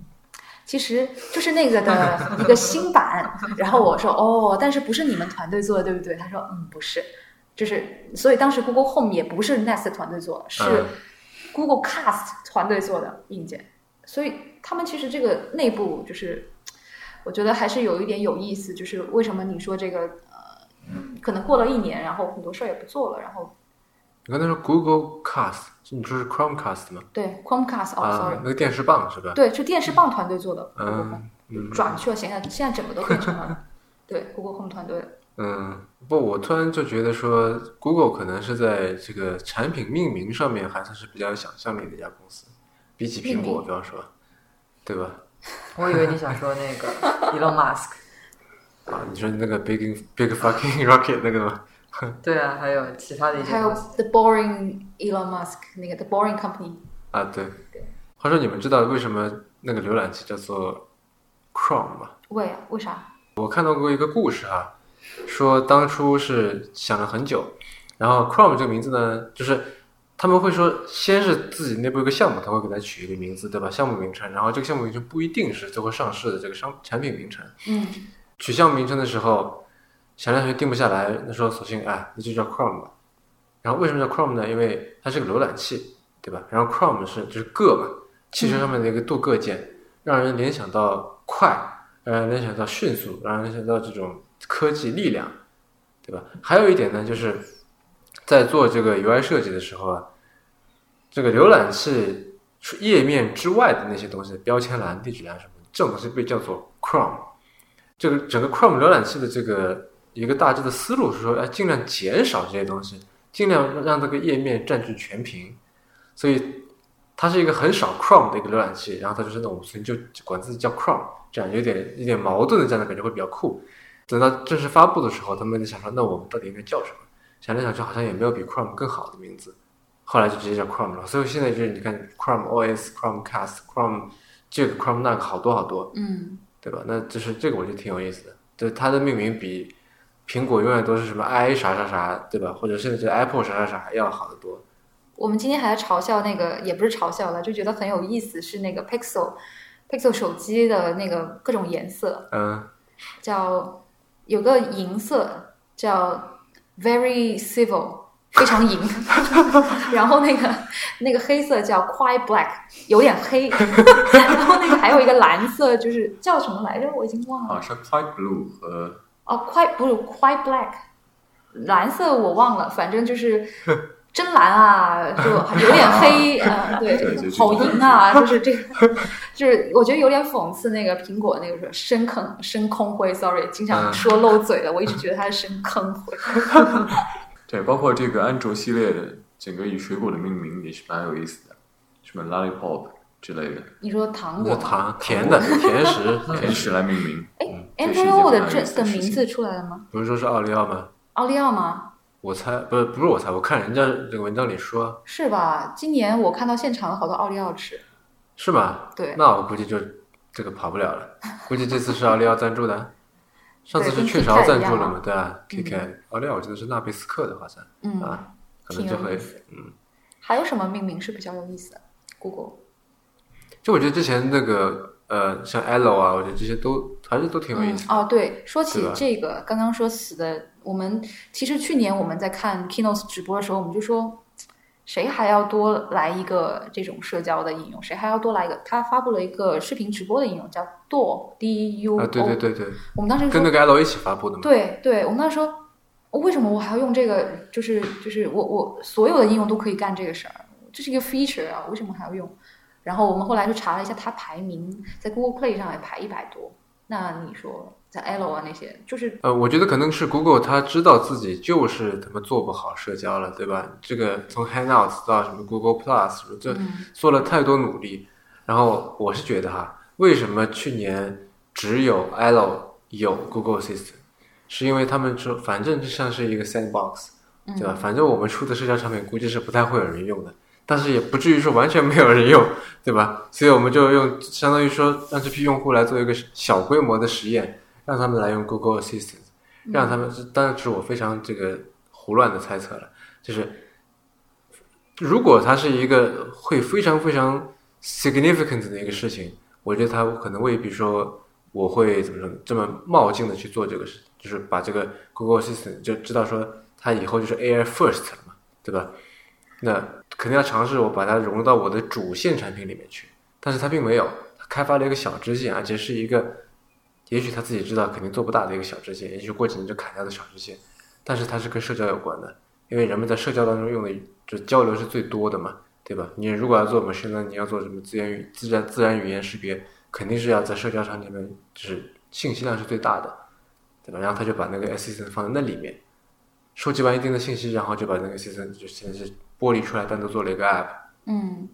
其实就是那个的一个新版，然后我说哦，但是不是你们团队做的，对不对？他说嗯，不是。就是，所以当时 Google Home 也不是 Nest 团队做的，是嗯 Google Cast 团队做的硬件，所以他们其实这个内部就是，我觉得还是有一点有意思，就是为什么你说这个呃，可能过了一年，然后很多事儿也不做了，然后你刚才说 Google Cast，你说是 Chromecast 吗？对 Chromecast 哦、啊 s o r r y 那个电视棒是吧？对，是电视棒团队做的、嗯嗯转去了，现在现在整个都变成了 (laughs) 对 Google Home 团队的。嗯，不，我突然就觉得说，Google 可能是在这个产品命名上面还算是比较有想象力的一家公司，比起苹果，比方说，对吧？我以为你想说那个 (laughs) Elon Musk。啊，你说那个 Big Big Fucking (laughs) Rocket 那个吗？(laughs) 对啊，还有其他的一些还有。The Boring Elon Musk 那个 The Boring Company，啊，对。话说你们知道为什么那个浏览器叫做 Chrome 吗？为为啥？我看到过一个故事啊，说当初是想了很久，然后 Chrome 这个名字呢，就是他们会说，先是自己内部有个项目，他会给它取一个名字，对吧？项目名称，然后这个项目名称不一定是最后上市的这个商产品名称。嗯取项目名称的时候，想来想去定不下来，那时候索性哎，那就叫 Chrome 吧。然后为什么叫 Chrome 呢？因为它是个浏览器，对吧？然后 Chrome 是就是个嘛，汽车上面的一个镀铬件，让人联想到快，让人联想到迅速，让人联想到这种科技力量，对吧？还有一点呢，就是在做这个 UI 设计的时候啊，这个浏览器页面之外的那些东西，标签栏、地址栏什么，这种东西被叫做 Chrome。这个整个 Chrome 浏览器的这个一个大致的思路是说，哎，尽量减少这些东西，尽量让让这个页面占据全屏，所以它是一个很少 Chrome 的一个浏览器，然后它就是那种所以就管自己叫 Chrome，这样有点有点矛盾的这样的感觉会比较酷。等到正式发布的时候，他们在想说，那我们到底应该叫什么？想来想去，好像也没有比 Chrome 更好的名字，后来就直接叫 Chrome 了。所以现在就是你看 Chrome OS、Chrome Cast、Chrome 这个 Chrome 那个好多好多，嗯，对吧？那就是这个我觉得挺有意思的，就它的命名比苹果永远都是什么 i 啥啥啥，对吧？或者甚至 Apple 啥啥啥要好得多。我们今天还在嘲笑那个，也不是嘲笑了，就觉得很有意思，是那个 Pixel Pixel 手机的那个各种颜色，嗯，叫有个银色叫 Very Civil，非常银，(laughs) 然后那个那个黑色叫 Quite Black，有点黑，(laughs) 然后那个还有一个蓝色，就是叫什么来着？我已经忘了。啊，是 Quite Blue 和哦，Quite 不是 Quite Black，蓝色我忘了，反正就是 (laughs) 真蓝啊，就 (laughs) 有点黑，呃，(laughs) 对对，好银啊，就是 (laughs) 这个，就是我觉得有点讽刺那个苹果那个说深坑深空灰，sorry，经常嗯说漏嘴了，我一直觉得它是深坑灰。对，包括这个安卓系列的整个以水果的命名也是蛮有意思的，什么 Lollipop 之类的你说糖果？糖甜的甜食，甜食来命名。哎，Android 的这的名字出来了吗？不是说是奥利奥吗？奥利奥吗？我猜不是不是我猜，我看人家这个文章里说是吧？今年我看到现场有好多奥利奥吃，是吗？对，那我估计就这个跑不了了，估计这次是奥利奥赞助的，(laughs) 上次是雀巢赞助了嘛，对啊，KitKat，奥利奥我记得是纳贝斯克的，好像嗯，啊，可能这回挺有意思嗯。还有什么命名是比较有意思的？Google 就我觉得之前那个呃，像 Elo 啊，我觉得这些都还是都挺有意思的。嗯。哦，对，说起这个，刚刚说死的，我们其实去年我们在看 Keynote 直播的时候，我们就说，谁还要多来一个这种社交的应用？谁还要多来一个？他发布了一个视频直播的应用，叫 Duo D U O。啊，对对对对，我们当时跟那个 Elo 一起发布的嘛。对对，我们当时说为什么我还要用这个？就是就是我我所有的应用都可以干这个事儿，这是一个 feature 啊，为什么还要用？然后我们后来就查了一下，它排名在 Google Play 上也排一百多。那你说在 L 啊那些，就是呃，我觉得可能是 Google 它知道自己就是他妈做不好社交了，对吧？这个从 Hangouts 到什么 Google Plus，什么这嗯做了太多努力。然后我是觉得哈，为什么去年只有 L 有 Google Assistant，是因为他们说反正就像是一个 sandbox，对吧？反正我们出的社交产品估计是不太会有人用的，但是也不至于说完全没有人用，对吧？所以我们就用相当于说让这批用户来做一个小规模的实验，让他们来用 Google Assistant，让他们，当然是我非常这个胡乱的猜测了，就是如果它是一个会非常非常 significant 的一个事情，我觉得他可能未必说我会怎么说这么冒进的去做这个事，就是把这个 Google Assistant 就知道说它以后就是 AI first 了嘛，对吧？那肯定要尝试我把它融入到我的主线产品里面去，但是它并没有，它开发了一个小支线，而且是一个，也许他自己知道肯定做不大的一个小支线，也许过几年就砍掉的小支线，但是它是跟社交有关的，因为人们在社交当中用的就交流是最多的嘛，对吧？你如果要做 machine learning，你要做什么自然语自然自然语言识别，肯定是要在社交场景里面，就是信息量是最大的，对吧？然后他就把那个 assistant 放在那里面，收集完一定的信息，然后就把那个 assistant 就先是剥离出来，单独做了一个 app。嗯，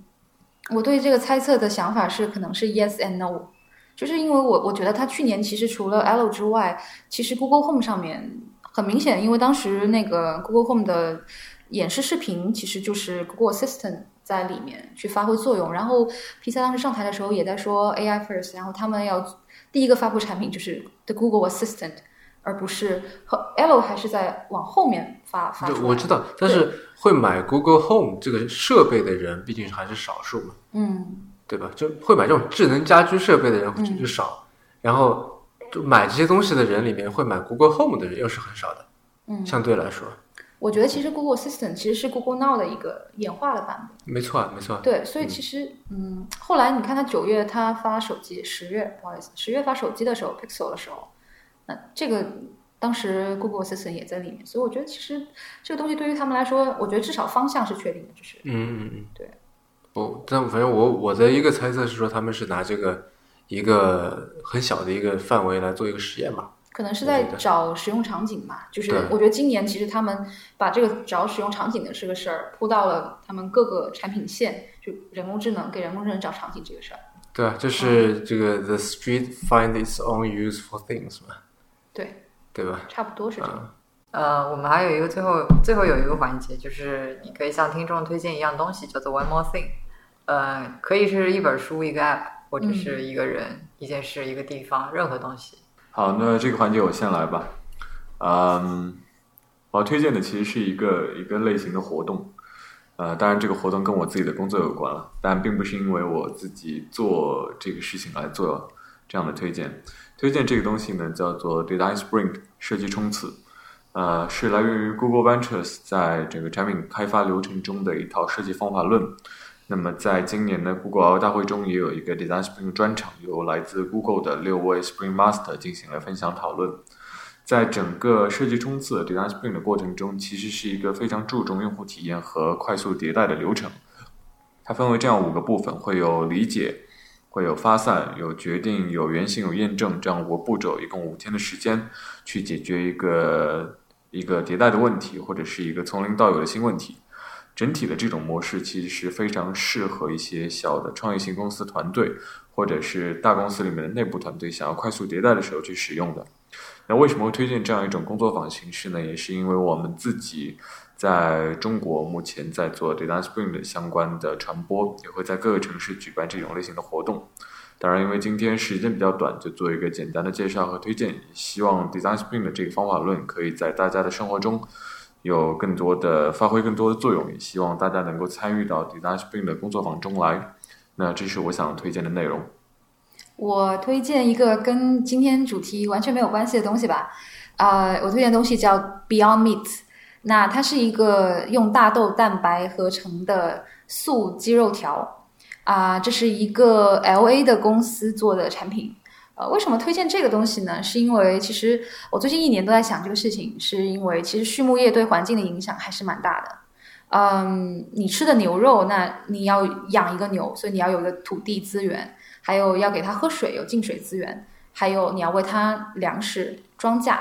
我对这个猜测的想法是，可能是 yes and no，就是因为我我觉得它去年其实除了 L 之外，其实 Google Home 上面很明显，因为当时那个 Google Home 的演示视频其实就是 Google Assistant 在里面去发挥作用，然后皮萨当时上台的时候也在说 AI first，然后他们要第一个发布产品就是 The Google Assistant，而不是和 L 还是在往后面发发出来。就我知道，但是会买 Google Home 这个设备的人，毕竟还是少数嘛，嗯。对吧？就会买这种智能家居设备的人嗯就就少，然后就买这些东西的人里面，会买 Google Home 的人又是很少的，嗯相对来说，我觉得其实 Google Assistant 其实是 Google Now 的一个演化的版本。没错啊，没错啊。对，所以其实嗯，后来你看它九月它发手机，十月不好意思，十月发手机的时候，Pixel 的时候，那这个当时 Google Assistant 也在里面，所以我觉得其实这个东西对于他们来说，我觉得至少方向是确定的，就是嗯嗯嗯，对。我但反正我我的一个猜测是说，他们是拿这个一个很小的一个范围来做一个实验吧。可能是在找使用场景吧。就是我觉得今年其实他们把这个找使用场景的这个事儿铺到了他们各个产品线，就人工智能给人工智能找场景这个事儿。对啊，就是这个 The street find its own use for things 嘛，对，对吧？差不多是这样。啊，呃，我们还有一个最后最后有一个环节，就是你可以向听众推荐一样东西，叫做 One More Thing。呃，可以是一本书、一个 App，或者是一个人、一件事、一个地方，任何东西。好，那这个环节我先来吧。嗯，我要推荐的其实是一个一个类型的活动，呃，当然这个活动跟我自己的工作有关了，但并不是因为我自己做这个事情来做这样的推荐。推荐这个东西呢，叫做 Design Sprint 设计冲刺，呃，是来源于 Google Ventures 在整个产品开发流程中的一套设计方法论。那么，在今年的 Google I/O 大会中，也有一个 Design Sprint 专场，由来自 Google 的六位 Spring Master 进行了分享讨论。在整个设计冲刺 Design Sprint 的过程中，其实是一个非常注重用户体验和快速迭代的流程。它分为这样五个部分，会有理解，会有发散，有决定，有原型，有验证，这样五个步骤，一共五天的时间去解决一个一个迭代的问题，或者是一个从零到有的新问题。整体的这种模式其实是非常适合一些小的创业型公司团队，或者是大公司里面的内部团队想要快速迭代的时候去使用的。那为什么会推荐这样一种工作坊形式呢？也是因为我们自己在中国目前在做 Design Sprint 的相关的传播，也会在各个城市举办这种类型的活动。当然，因为今天时间比较短，就做一个简单的介绍和推荐。希望 Design Sprint 的这个方法论可以在大家的生活中有更多的发挥更多的作用，也希望大家能够参与到 Design Sprint 的工作坊中来。那这是我想推荐的内容。我推荐一个跟今天主题完全没有关系的东西吧。呃，我推荐的东西叫 Beyond Meat。那它是一个用大豆蛋白合成的素鸡肉条啊、这是一个 L A 的公司做的产品。呃，为什么推荐这个东西呢？是因为其实我最近一年都在想这个事情，是因为其实畜牧业对环境的影响还是蛮大的。嗯，你吃的牛肉，那你要养一个牛，所以你要有一个土地资源，还有要给它喝水，有净水资源。还有你要喂它粮食、庄稼。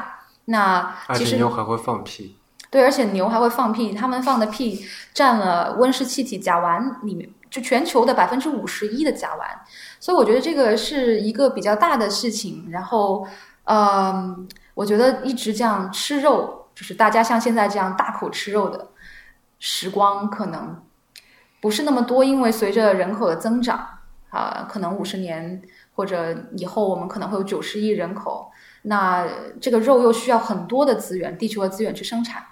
那而且其实牛还会放屁。对，而且牛还会放屁，它们放的屁占了温室气体甲烷里面就全球的百分之五十一的甲烷，所以我觉得这个是一个比较大的事情。然后，嗯，我觉得一直这样吃肉，就是大家像现在这样大口吃肉的时光，可能不是那么多，因为随着人口的增长，啊、可能五十年或者以后，我们可能会有九十亿人口。那这个肉又需要很多的资源，地球的资源去生产。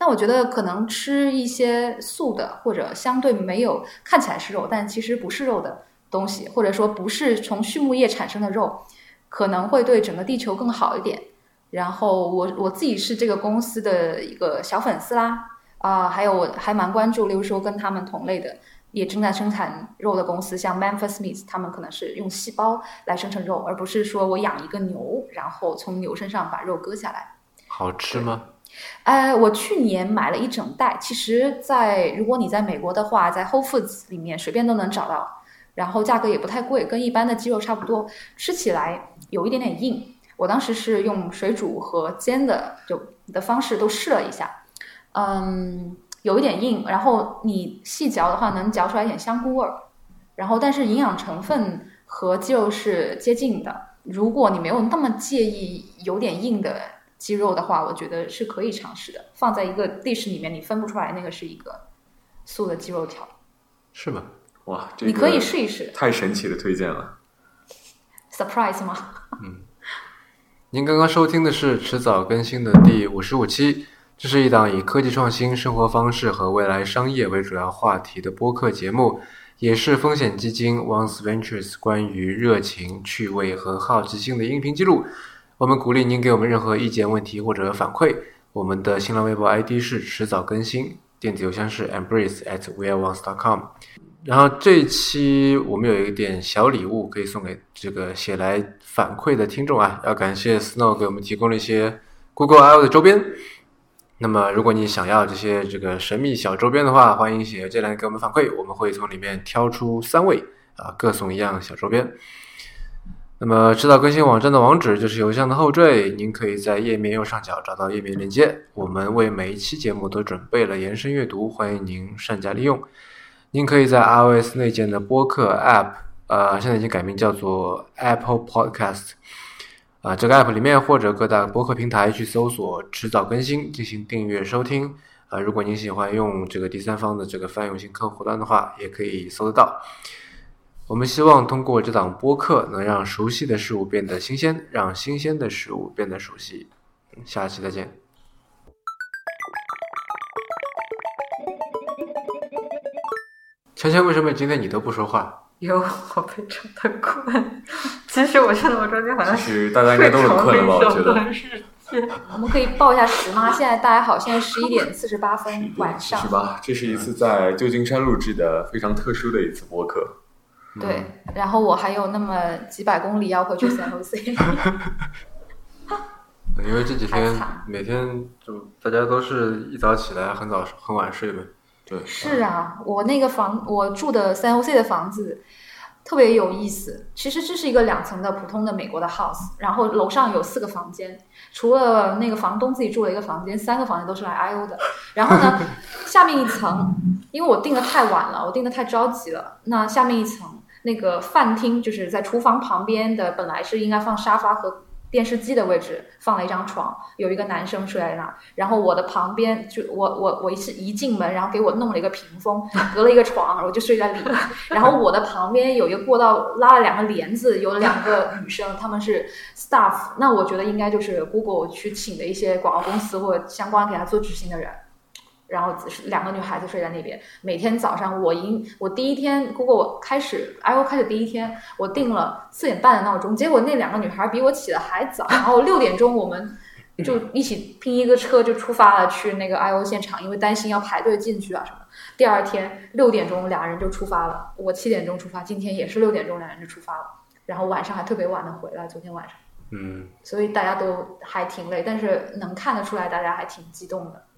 那我觉得可能吃一些素的，或者相对没有看起来是肉，但其实不是肉的东西，或者说不是从畜牧业产生的肉，可能会对整个地球更好一点。然后我我自己是这个公司的一个小粉丝啦，啊、还有我还蛮关注，例如说跟他们同类的，也正在生产肉的公司，像 Memphis Meat，他们可能是用细胞来生成肉，而不是说我养一个牛，然后从牛身上把肉割下来。好吃吗？呃，我去年买了一整袋，其实在，如果你在美国的话，在 Whole Foods 里面随便都能找到，然后价格也不太贵，跟一般的鸡肉差不多，吃起来有一点点硬。我当时是用水煮和煎的就的方式都试了一下，嗯，有一点硬，然后你细嚼的话能嚼出来一点香菇味儿，然后但是营养成分和鸡肉是接近的。如果你没有那么介意有点硬的鸡肉的话，我觉得是可以尝试的。放在一个 dish 里面，你分不出来那个是一个素的鸡肉条，是吗？哇，这你可以试一试。太神奇的推荐了。surprise 吗？嗯 (laughs) 您刚刚收听的是迟早更新的第五十五期，这是一档以科技创新、生活方式和未来商业为主要话题的播客节目，也是风险基金 Once Ventures 关于热情、趣味和好奇心的音频记录。我们鼓励您给我们任何意见、问题或者反馈。我们的新浪微博 ID 是迟早更新，电子邮箱是 embrace at weareones.com。然后这一期我们有一点小礼物可以送给这个写来反馈的听众啊，要感谢 Snow 给我们提供了一些 Google I/O 的周边。那么如果你想要这些这个神秘小周边的话，欢迎写邮件来给我们反馈，我们会从里面挑出三位啊，各送一样小周边。那么，知道更新网站的网址就是邮箱的后缀，您可以在页面右上角找到页面链接。我们为每一期节目都准备了延伸阅读，欢迎您善加利用。您可以在 iOS 内建的播客 App，呃，现在已经改名叫做 Apple Podcast，啊、这个 App 里面或者各大播客平台去搜索“迟早更新”进行订阅收听。啊、如果您喜欢用这个第三方的这个泛用型客户端的话，也可以搜得到。我们希望通过这档播客，能让熟悉的事物变得新鲜，让新鲜的事物变得熟悉。嗯下期再见。芊芊，为什么今天你都不说话？因为我非常的困。其实我觉得我中间好像其实大家应该都很困了吧？我觉得。我们可以报一下时吗？现在大家好，现在十一点四十八分，晚上是。吧？这是一次在旧金山录制的非常特殊的一次播客。对，然后我还有那么几百公里要回去 San Jose。(laughs) 因为这几天每天就大家都是一早起来很早很晚睡呗。对，是啊，我那个房，我住的 San Jose 的房子特别有意思。其实这是一个两层的普通的美国的 house，然后楼上有四个房间，除了那个房东自己住了一个房间，三个房间都是来 I O 的。然后呢，(laughs) 下面一层，因为我订的太晚了，我订的太着急了，那下面一层那个饭厅就是在厨房旁边的，本来是应该放沙发和。电视机的位置放了一张床，有一个男生睡在那儿，然后我的旁边就我我我是一进门，然后给我弄了一个屏风，隔了一个床，我就睡在里面。然后我的旁边有一个过道，拉了两个帘子，有两个女生，她们是 staff，那我觉得应该就是 Google 去请的一些广告公司或者相关给他做执行的人。然后只是两个女孩子睡在那边，每天早上我一我第一天 Google 开始 iO 开始第一天，我定了四点半的闹钟，结果那两个女孩比我起的还早，(laughs) 然后六点钟我们就一起拼一个车就出发了去那个 iO 现场，因为担心要排队进去啊什么。第二天六点钟俩人就出发了，我七点钟出发，今天也是六点钟俩人就出发了，然后晚上还特别晚的回来，昨天晚上，嗯，所以大家都还挺累，但是能看得出来大家还挺激动的，嗯。